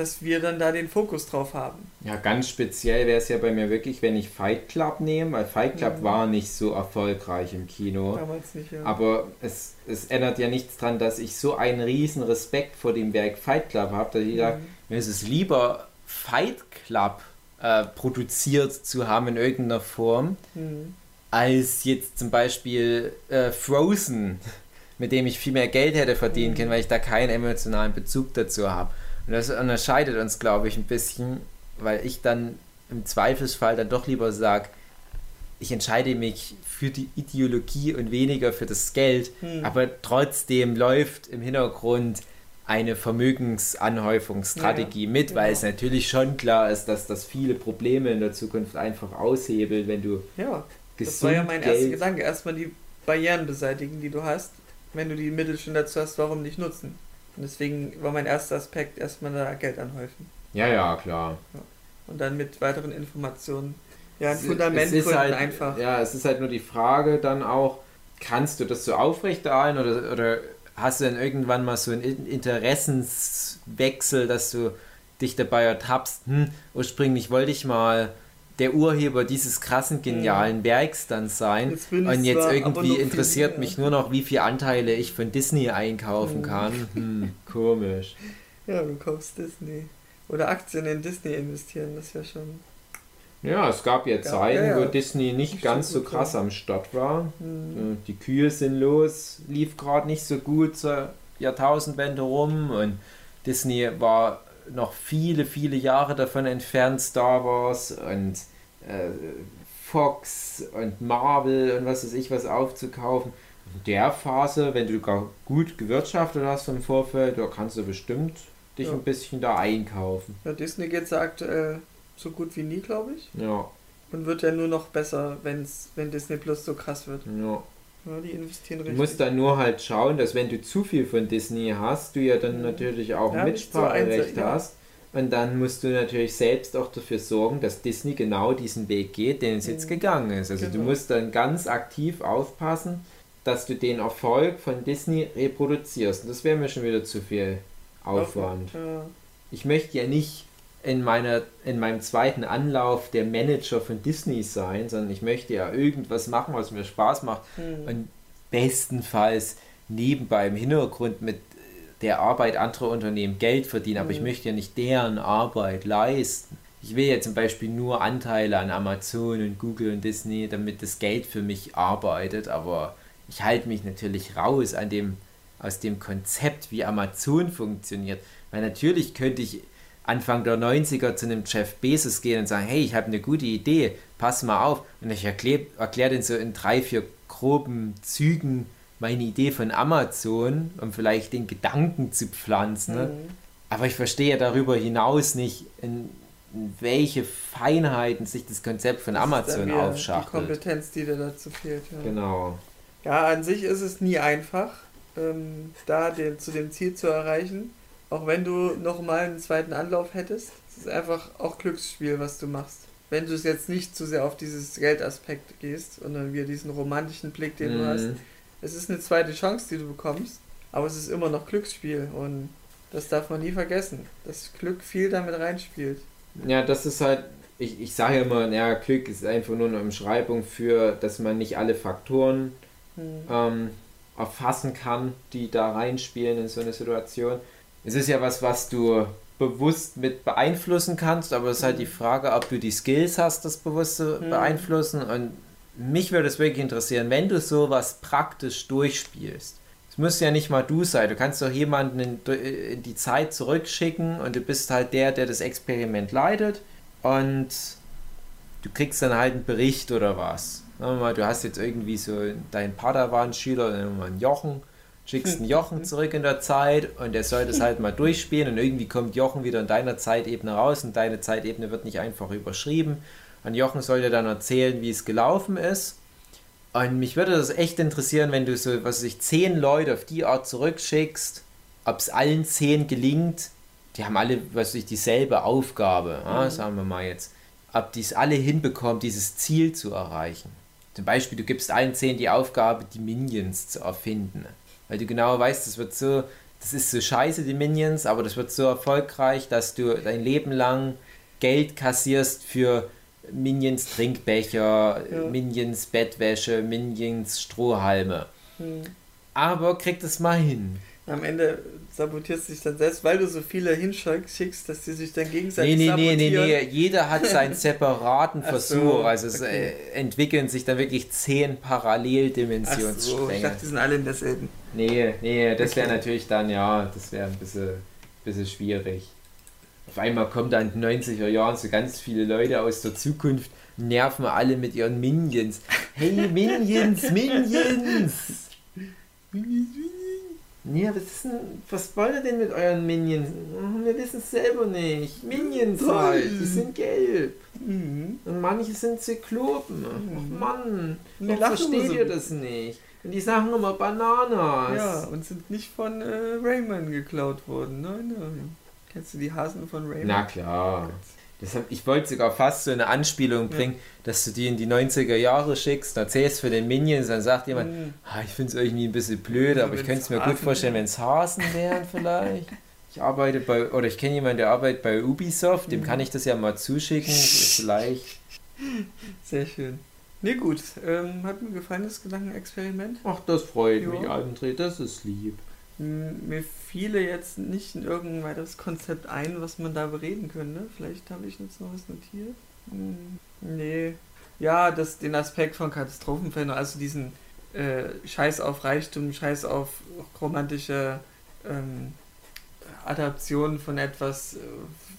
dass wir dann da den Fokus drauf haben. Ja, ganz speziell wäre es ja bei mir wirklich, wenn ich Fight Club nehme, weil Fight Club mhm. war nicht so erfolgreich im Kino. Damals nicht, ja. Aber es, es ändert ja nichts daran, dass ich so einen riesen Respekt vor dem Werk Fight Club habe, dass ich mhm. sage, mir ist es lieber Fight Club äh, produziert zu haben in irgendeiner Form, mhm. als jetzt zum Beispiel äh, Frozen, mit dem ich viel mehr Geld hätte verdienen mhm. können, weil ich da keinen emotionalen Bezug dazu habe. Und das unterscheidet uns, glaube ich, ein bisschen, weil ich dann im Zweifelsfall dann doch lieber sage, ich entscheide mich für die Ideologie und weniger für das Geld, hm. aber trotzdem läuft im Hintergrund eine Vermögensanhäufungsstrategie ja, mit, genau. weil es natürlich schon klar ist, dass das viele Probleme in der Zukunft einfach aushebelt, wenn du ja, das war ja mein Geld erster Gedanke, erstmal die Barrieren beseitigen, die du hast, wenn du die Mittel schon dazu hast, warum nicht nutzen? Und deswegen war mein erster Aspekt erstmal da Geld anhäufen. Ja, ja, klar. Ja. Und dann mit weiteren Informationen. Ja, ein Fundament es halt, einfach. Ja, es ist halt nur die Frage dann auch, kannst du das so aufrechterhalten oder, oder hast du dann irgendwann mal so einen Interessenswechsel, dass du dich dabei ertappst, hm, ursprünglich wollte ich mal der Urheber dieses krassen, genialen ja. Werks dann sein. Jetzt und jetzt irgendwie interessiert viel, mich ja. nur noch, wie viele Anteile ich von Disney einkaufen kann. Hm, komisch. Ja, du kaufst Disney. Oder Aktien in Disney investieren, das ist ja schon. Ja, es gab ja Zeiten, ja, wo Disney nicht ganz so krass am Start war. Mhm. Die Kühe sind los, lief gerade nicht so gut zur Jahrtausendwende rum und Disney war noch viele, viele Jahre davon entfernt, Star Wars und äh, Fox und Marvel und was weiß ich was aufzukaufen. In der Phase, wenn du gar gut gewirtschaftet hast im Vorfeld, da kannst du bestimmt dich ja. ein bisschen da einkaufen. Ja, Disney geht es aktuell so gut wie nie, glaube ich. Ja. Und wird ja nur noch besser, wenn's, wenn Disney Plus so krass wird. Ja. Ja, die investieren richtig. Du musst dann nur halt schauen, dass wenn du zu viel von Disney hast, du ja dann mhm. natürlich auch ja, Mitspracherecht so hast. Und dann musst du natürlich selbst auch dafür sorgen, dass Disney genau diesen Weg geht, den es jetzt mhm. gegangen ist. Also genau. du musst dann ganz aktiv aufpassen, dass du den Erfolg von Disney reproduzierst. Und das wäre mir schon wieder zu viel Aufwand. Ja. Ich möchte ja nicht in, meiner, in meinem zweiten Anlauf der Manager von Disney sein, sondern ich möchte ja irgendwas machen, was mir Spaß macht. Mhm. Und bestenfalls nebenbei im Hintergrund mit der Arbeit anderer Unternehmen Geld verdienen, aber mhm. ich möchte ja nicht deren Arbeit leisten. Ich will ja zum Beispiel nur Anteile an Amazon und Google und Disney, damit das Geld für mich arbeitet, aber ich halte mich natürlich raus an dem, aus dem Konzept, wie Amazon funktioniert. Weil natürlich könnte ich Anfang der 90er zu einem Jeff Bezos gehen und sagen, hey, ich habe eine gute Idee, pass mal auf. Und ich erkläre erklär den so in drei, vier groben Zügen, meine Idee von Amazon, um vielleicht den Gedanken zu pflanzen. Ne? Mhm. Aber ich verstehe darüber hinaus nicht, in, in, welche Feinheiten sich das Konzept von das Amazon aufschachtelt. Die Kompetenz, die dir dazu fehlt. Ja. Genau. Ja, an sich ist es nie einfach, ähm, da den, zu dem Ziel zu erreichen. Auch wenn du nochmal einen zweiten Anlauf hättest. Es ist einfach auch Glücksspiel, was du machst. Wenn du es jetzt nicht zu sehr auf dieses Geldaspekt gehst, sondern wieder diesen romantischen Blick, den mhm. du hast, es ist eine zweite Chance, die du bekommst, aber es ist immer noch Glücksspiel und das darf man nie vergessen, dass Glück viel damit reinspielt. Ja, das ist halt, ich, ich sage immer, ja, Glück ist einfach nur eine Umschreibung für, dass man nicht alle Faktoren hm. ähm, erfassen kann, die da reinspielen in so eine Situation. Es ist ja was, was du bewusst mit beeinflussen kannst, aber es ist halt die hm. Frage, ob du die Skills hast, das bewusst zu hm. beeinflussen und mich würde es wirklich interessieren, wenn du sowas praktisch durchspielst. Es muss ja nicht mal du sein. Du kannst doch jemanden in, in die Zeit zurückschicken und du bist halt der, der das Experiment leitet und du kriegst dann halt einen Bericht oder was. Mal, du hast jetzt irgendwie so deinen Padawan-Schüler, einen Jochen, schickst einen Jochen zurück in der Zeit und der soll das halt mal durchspielen und irgendwie kommt Jochen wieder in deiner Zeitebene raus und deine Zeitebene wird nicht einfach überschrieben. Und Jochen soll dir dann erzählen, wie es gelaufen ist. Und mich würde das echt interessieren, wenn du so, was weiß ich, zehn Leute auf die Art zurückschickst, ob es allen zehn gelingt, die haben alle, was weiß ich, dieselbe Aufgabe, ja, mhm. sagen wir mal jetzt, ob die es alle hinbekommen, dieses Ziel zu erreichen. Zum Beispiel, du gibst allen zehn die Aufgabe, die Minions zu erfinden. Weil du genau weißt, das wird so, das ist so scheiße, die Minions, aber das wird so erfolgreich, dass du dein Leben lang Geld kassierst für Minions Trinkbecher, ja. Minions Bettwäsche, Minions Strohhalme. Hm. Aber kriegt es mal hin. Am Ende sabotierst du dich dann selbst, weil du so viele hinschickst, dass die sich dann gegenseitig nee, nee, sabotieren. Nee, nee, nee, jeder hat seinen separaten Versuch. So, also es okay. äh, entwickeln sich dann wirklich zehn Paralleldimensionsstränge. So, ich dachte, die sind alle in derselben. Nee, nee, das okay. wäre natürlich dann, ja, das wäre ein bisschen, bisschen schwierig. Auf einmal kommen dann in den 90er Jahren so ganz viele Leute aus der Zukunft, nerven alle mit ihren Minions. Hey, Minions, Minions! Ja, was, ist denn, was wollt ihr denn mit euren Minions? Wir wissen es selber nicht. Minions halt, die sind gelb. Mhm. Und manche sind Zyklopen. Mhm. Ach Mann, warum versteht so ihr das nicht? Und die sagen immer Bananas. Ja, und sind nicht von äh, Rayman geklaut worden. Nein, nein. Kennst du die Hasen von Rayman? Na klar. Deshalb, ich wollte sogar fast so eine Anspielung bringen, ja. dass du die in die 90er Jahre schickst, erzählst für den Minions, dann sagt jemand, mhm. ah, ich finde es irgendwie ein bisschen blöd, aber ich könnte es mir gut vorstellen, wenn es Hasen wären vielleicht. Ich arbeite bei, oder ich kenne jemanden, der arbeitet bei Ubisoft, dem mhm. kann ich das ja mal zuschicken, vielleicht. Sehr schön. Nee, gut. Ähm, hat mir gefallen, das Gedankenexperiment. Ach, das freut jo. mich, André, das ist lieb. Mir fiele jetzt nicht in irgendein weiteres Konzept ein, was man da bereden könnte. Vielleicht habe ich jetzt noch was notiert. Hm, nee. Ja, das, den Aspekt von Katastrophenfällen, also diesen äh, Scheiß auf Reichtum, Scheiß auf romantische ähm, Adaption von etwas, äh,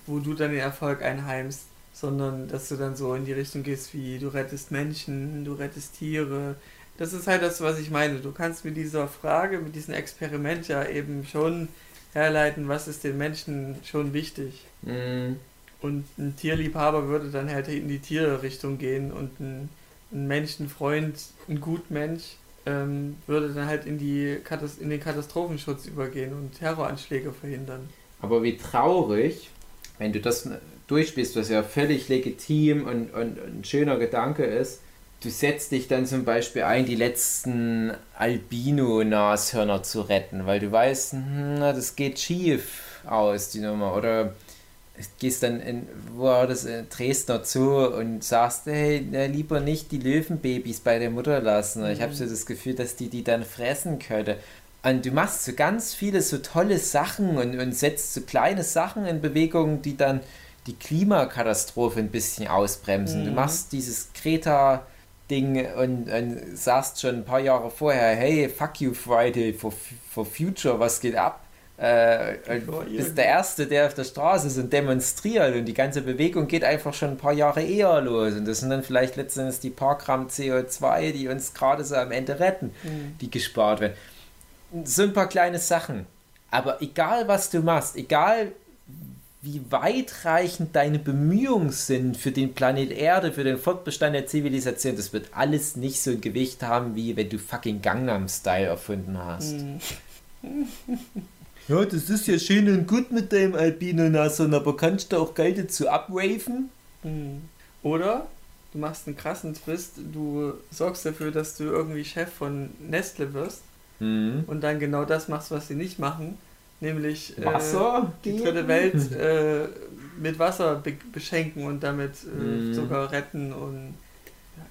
wo du dann den Erfolg einheimst, sondern dass du dann so in die Richtung gehst wie du rettest Menschen, du rettest Tiere, das ist halt das, was ich meine. Du kannst mit dieser Frage, mit diesem Experiment ja eben schon herleiten, was ist den Menschen schon wichtig. Mhm. Und ein Tierliebhaber würde dann halt in die Tierrichtung gehen und ein, ein Menschenfreund, ein Gutmensch, ähm, würde dann halt in, die in den Katastrophenschutz übergehen und Terroranschläge verhindern. Aber wie traurig, wenn du das durchspielst, was ja völlig legitim und, und ein schöner Gedanke ist, du setzt dich dann zum Beispiel ein, die letzten Albino-Nashörner zu retten, weil du weißt, hm, das geht schief aus, die Nummer. Oder gehst dann in, wo war das, in Dresdner Zoo und sagst, hey, lieber nicht die Löwenbabys bei der Mutter lassen. Mhm. Ich habe so das Gefühl, dass die die dann fressen könnte. Und du machst so ganz viele so tolle Sachen und, und setzt so kleine Sachen in Bewegung, die dann die Klimakatastrophe ein bisschen ausbremsen. Mhm. Du machst dieses Kreta Ding und, und sagst schon ein paar Jahre vorher, hey, fuck you Friday for, for Future, was geht ab? Äh, bist der Erste, der auf der Straße ist und demonstriert und die ganze Bewegung geht einfach schon ein paar Jahre eher los und das sind dann vielleicht letztendlich die paar Gramm CO2, die uns gerade so am Ende retten, mhm. die gespart werden. So ein paar kleine Sachen. Aber egal was du machst, egal wie weitreichend deine Bemühungen sind für den Planet Erde, für den Fortbestand der Zivilisation, das wird alles nicht so ein Gewicht haben, wie wenn du fucking Gangnam Style erfunden hast. Hm. ja, das ist ja schön und gut mit deinem Albino-Nashorn, aber kannst du auch Geld dazu abwaven? Hm. Oder du machst einen krassen Twist, du sorgst dafür, dass du irgendwie Chef von Nestle wirst mhm. und dann genau das machst, was sie nicht machen nämlich äh, Wasser die dritte Welt äh, mit Wasser be beschenken und damit äh, mm. sogar retten und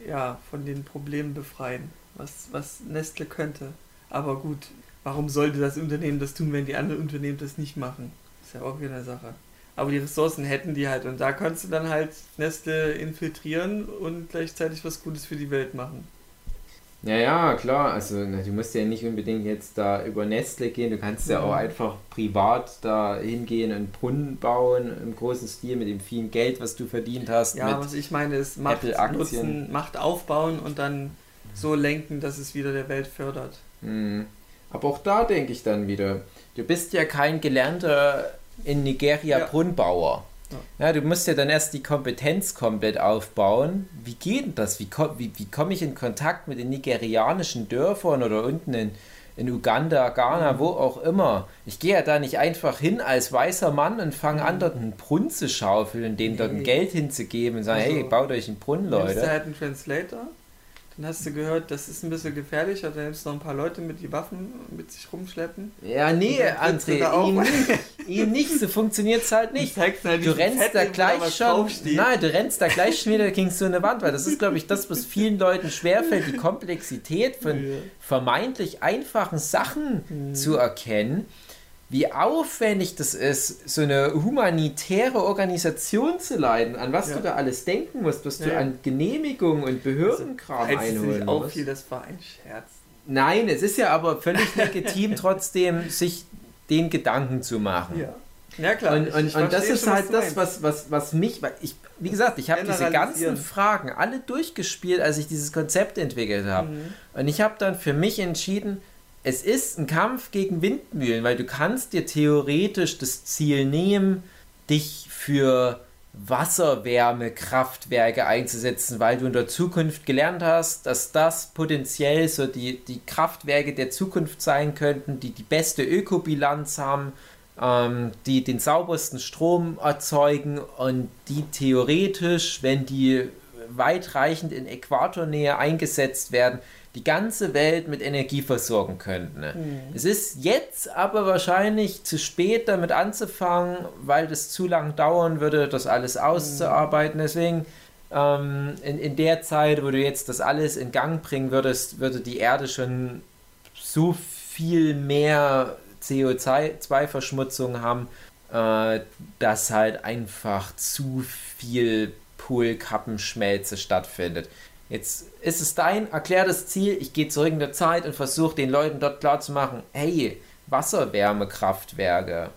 ja, von den Problemen befreien, was, was Nestle könnte. Aber gut, warum sollte das Unternehmen das tun, wenn die anderen Unternehmen das nicht machen? Ist ja auch wieder eine Sache. Aber die Ressourcen hätten die halt. Und da kannst du dann halt Nestle infiltrieren und gleichzeitig was Gutes für die Welt machen. Ja, ja, klar. Also na, du musst ja nicht unbedingt jetzt da über Nestle gehen. Du kannst ja, ja auch einfach privat da hingehen und Brunnen bauen im großen Stil mit dem vielen Geld, was du verdient hast. Ja, was ich meine ist Macht nutzen, Macht aufbauen und dann so lenken, dass es wieder der Welt fördert. Mhm. Aber auch da denke ich dann wieder, du bist ja kein gelernter in Nigeria ja. Brunnenbauer. Ja. du musst ja dann erst die Kompetenz komplett aufbauen. Wie geht denn das? Wie, wie, wie komme ich in Kontakt mit den nigerianischen Dörfern oder unten in, in Uganda, Ghana, mhm. wo auch immer? Ich gehe ja da nicht einfach hin als weißer Mann und fange mhm. an, dort einen Brunnen zu schaufeln und denen dort ein Geld hinzugeben und sagen, also, hey, baut euch einen Brunnen, Leute. Ist da halt einen Translator? Dann hast du gehört, das ist ein bisschen gefährlich, da nimmst du noch ein paar Leute mit, die Waffen mit sich rumschleppen. Ja, nee, André, ihm nicht, ihm nicht, so funktioniert es halt nicht. Halt du rennst Fett, da gleich schon, nein, du rennst da gleich schon wieder gegen so eine Wand, weil das ist, glaube ich, das, was vielen Leuten schwerfällt, die Komplexität von ja. vermeintlich einfachen Sachen mhm. zu erkennen wie aufwendig das ist, so eine humanitäre Organisation zu leiten, an was ja. du da alles denken musst, was ja. du an Genehmigungen und Behördenkram also, einholen musst. Auch viel, das war ein Scherz. Nein, es ist ja aber völlig legitim, trotzdem sich den Gedanken zu machen. Ja. Ja klar. Und, und, und das ist schon, halt das, was, was, was mich, ich, wie gesagt, ich habe diese ganzen Fragen alle durchgespielt, als ich dieses Konzept entwickelt habe. Mhm. Und ich habe dann für mich entschieden, es ist ein Kampf gegen Windmühlen, weil du kannst dir theoretisch das Ziel nehmen, dich für Wasserwärmekraftwerke einzusetzen, weil du in der Zukunft gelernt hast, dass das potenziell so die, die Kraftwerke der Zukunft sein könnten, die die beste Ökobilanz haben, ähm, die den saubersten Strom erzeugen und die theoretisch, wenn die weitreichend in Äquatornähe eingesetzt werden, die ganze Welt mit Energie versorgen könnten. Mhm. Es ist jetzt aber wahrscheinlich zu spät damit anzufangen, weil das zu lang dauern würde, das alles auszuarbeiten. Mhm. Deswegen ähm, in, in der Zeit, wo du jetzt das alles in Gang bringen würdest, würde die Erde schon so viel mehr CO2-Verschmutzung haben, äh, dass halt einfach zu viel Polkappenschmelze stattfindet. Jetzt ist es dein erklärtes Ziel, ich gehe zurück in der Zeit und versuche den Leuten dort klarzumachen, hey, Wasserwärmekraftwerke.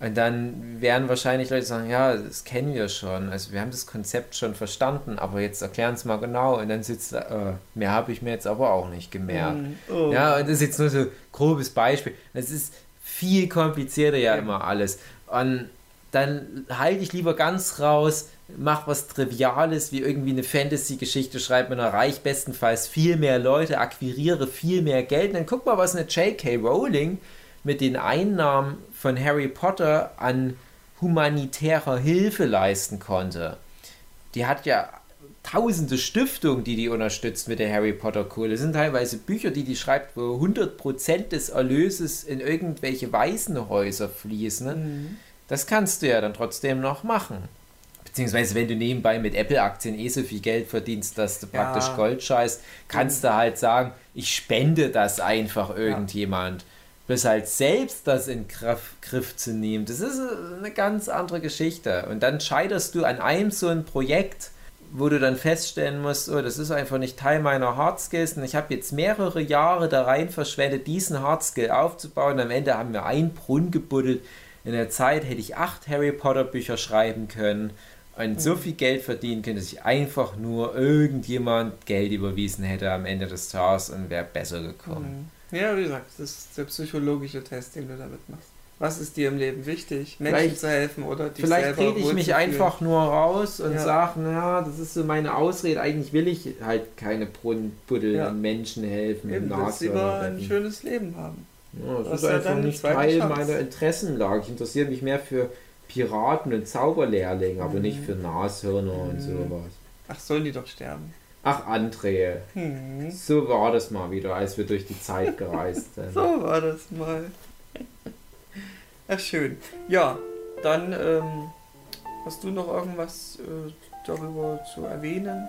Und dann werden wahrscheinlich Leute sagen, ja, das kennen wir schon. Also wir haben das Konzept schon verstanden, aber jetzt erklären es mal genau. Und dann sitzt da, äh, mehr habe ich mir jetzt aber auch nicht gemerkt. Mm, oh. Ja, und das ist jetzt nur so ein grobes Beispiel. Es ist viel komplizierter ja, ja immer alles. Und dann halte ich lieber ganz raus, mach was Triviales wie irgendwie eine Fantasy-Geschichte, schreib und erreich bestenfalls viel mehr Leute, akquiriere viel mehr Geld. Und dann guck mal, was eine J.K. Rowling mit den Einnahmen von Harry Potter an humanitärer Hilfe leisten konnte. Die hat ja tausende Stiftungen, die die unterstützt mit der Harry Potter Kohle. Das sind teilweise Bücher, die die schreibt, wo 100% des Erlöses in irgendwelche Waisenhäuser fließen. Mhm. Das kannst du ja dann trotzdem noch machen. Beziehungsweise, wenn du nebenbei mit Apple-Aktien eh so viel Geld verdienst, dass du ja. praktisch Gold scheißt, kannst du halt sagen, ich spende das einfach irgendjemand. Ja. Bis halt selbst das in Griff, Griff zu nehmen, das ist eine ganz andere Geschichte. Und dann scheiterst du an einem so ein Projekt, wo du dann feststellen musst, oh, das ist einfach nicht Teil meiner Hardskills und ich habe jetzt mehrere Jahre da rein verschwendet, diesen Hardskill aufzubauen. Am Ende haben wir einen Brunnen gebuddelt, in der Zeit hätte ich acht Harry Potter Bücher schreiben können und mhm. so viel Geld verdienen können, dass ich einfach nur irgendjemand Geld überwiesen hätte am Ende des Tages und wäre besser gekommen. Mhm. Ja, wie gesagt, das ist der psychologische Test, den du damit machst. Was ist dir im Leben wichtig? Menschen vielleicht, zu helfen oder dich Vielleicht rede ich mich einfach nur raus und ja. sage, naja, das ist so meine Ausrede. Eigentlich will ich halt keine Brunnenbuddel ja. Menschen helfen. Eben, dass sie ein schönes Leben haben. Ja, das, das ist einfach nicht Teil Chance. meiner Interessenlage. Ich interessiere mich mehr für Piraten und Zauberlehrlinge, aber mhm. nicht für Nashörner mhm. und sowas. Ach, sollen die doch sterben? Ach, André. Mhm. So war das mal wieder, als wir durch die Zeit gereist sind. so war das mal. Ach, schön. Ja, dann ähm, hast du noch irgendwas äh, darüber zu erwähnen?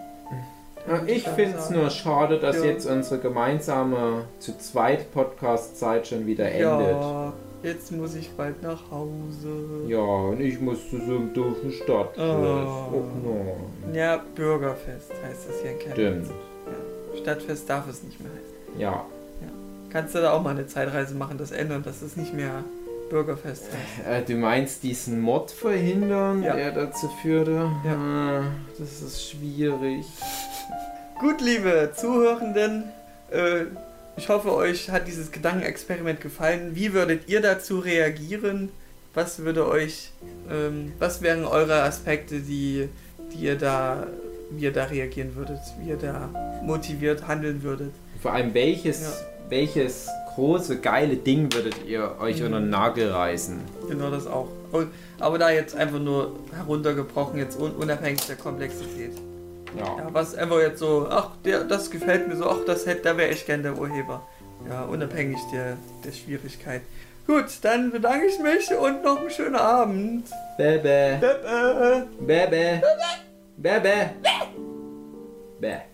Ja, ich finde es nur schade, dass ja. jetzt unsere gemeinsame zu zweit Podcast-Zeit schon wieder endet. Ja, Jetzt muss ich bald nach Hause. Ja, und ich muss zu so einem doofen Stadtfest. Oh. Oh nein. Ja, Bürgerfest heißt das hier in Chemnitz. Stimmt. Ja. Stadtfest darf es nicht mehr heißen. Ja. Kannst du da auch mal eine Zeitreise machen, das ändern, dass es nicht mehr Bürgerfest heißt? Äh, du meinst diesen Mod verhindern, Ja. der dazu führte? Ja. Ah, Das ist schwierig. Gut, liebe Zuhörenden, äh, ich hoffe, euch hat dieses Gedankenexperiment gefallen. Wie würdet ihr dazu reagieren? Was würde euch, ähm, was wären eure Aspekte, die, die ihr da, wie ihr da reagieren würdet, wie ihr da motiviert handeln würdet? Vor allem, welches, Ja. welches große, geile Ding würdet ihr euch Mhm. unter den Nagel reißen? Genau das auch. Und, aber da jetzt einfach nur heruntergebrochen, jetzt un unabhängig der Komplexität. Ja. Ja, was einfach jetzt so, ach, der, das gefällt mir so, ach, das hätte, da wäre ich gern der Urheber. Ja, unabhängig der, der Schwierigkeit. Gut, dann bedanke ich mich und noch einen schönen Abend. Bäbä. Bäh, bäh. Bäbä. Bäbä. Bäh.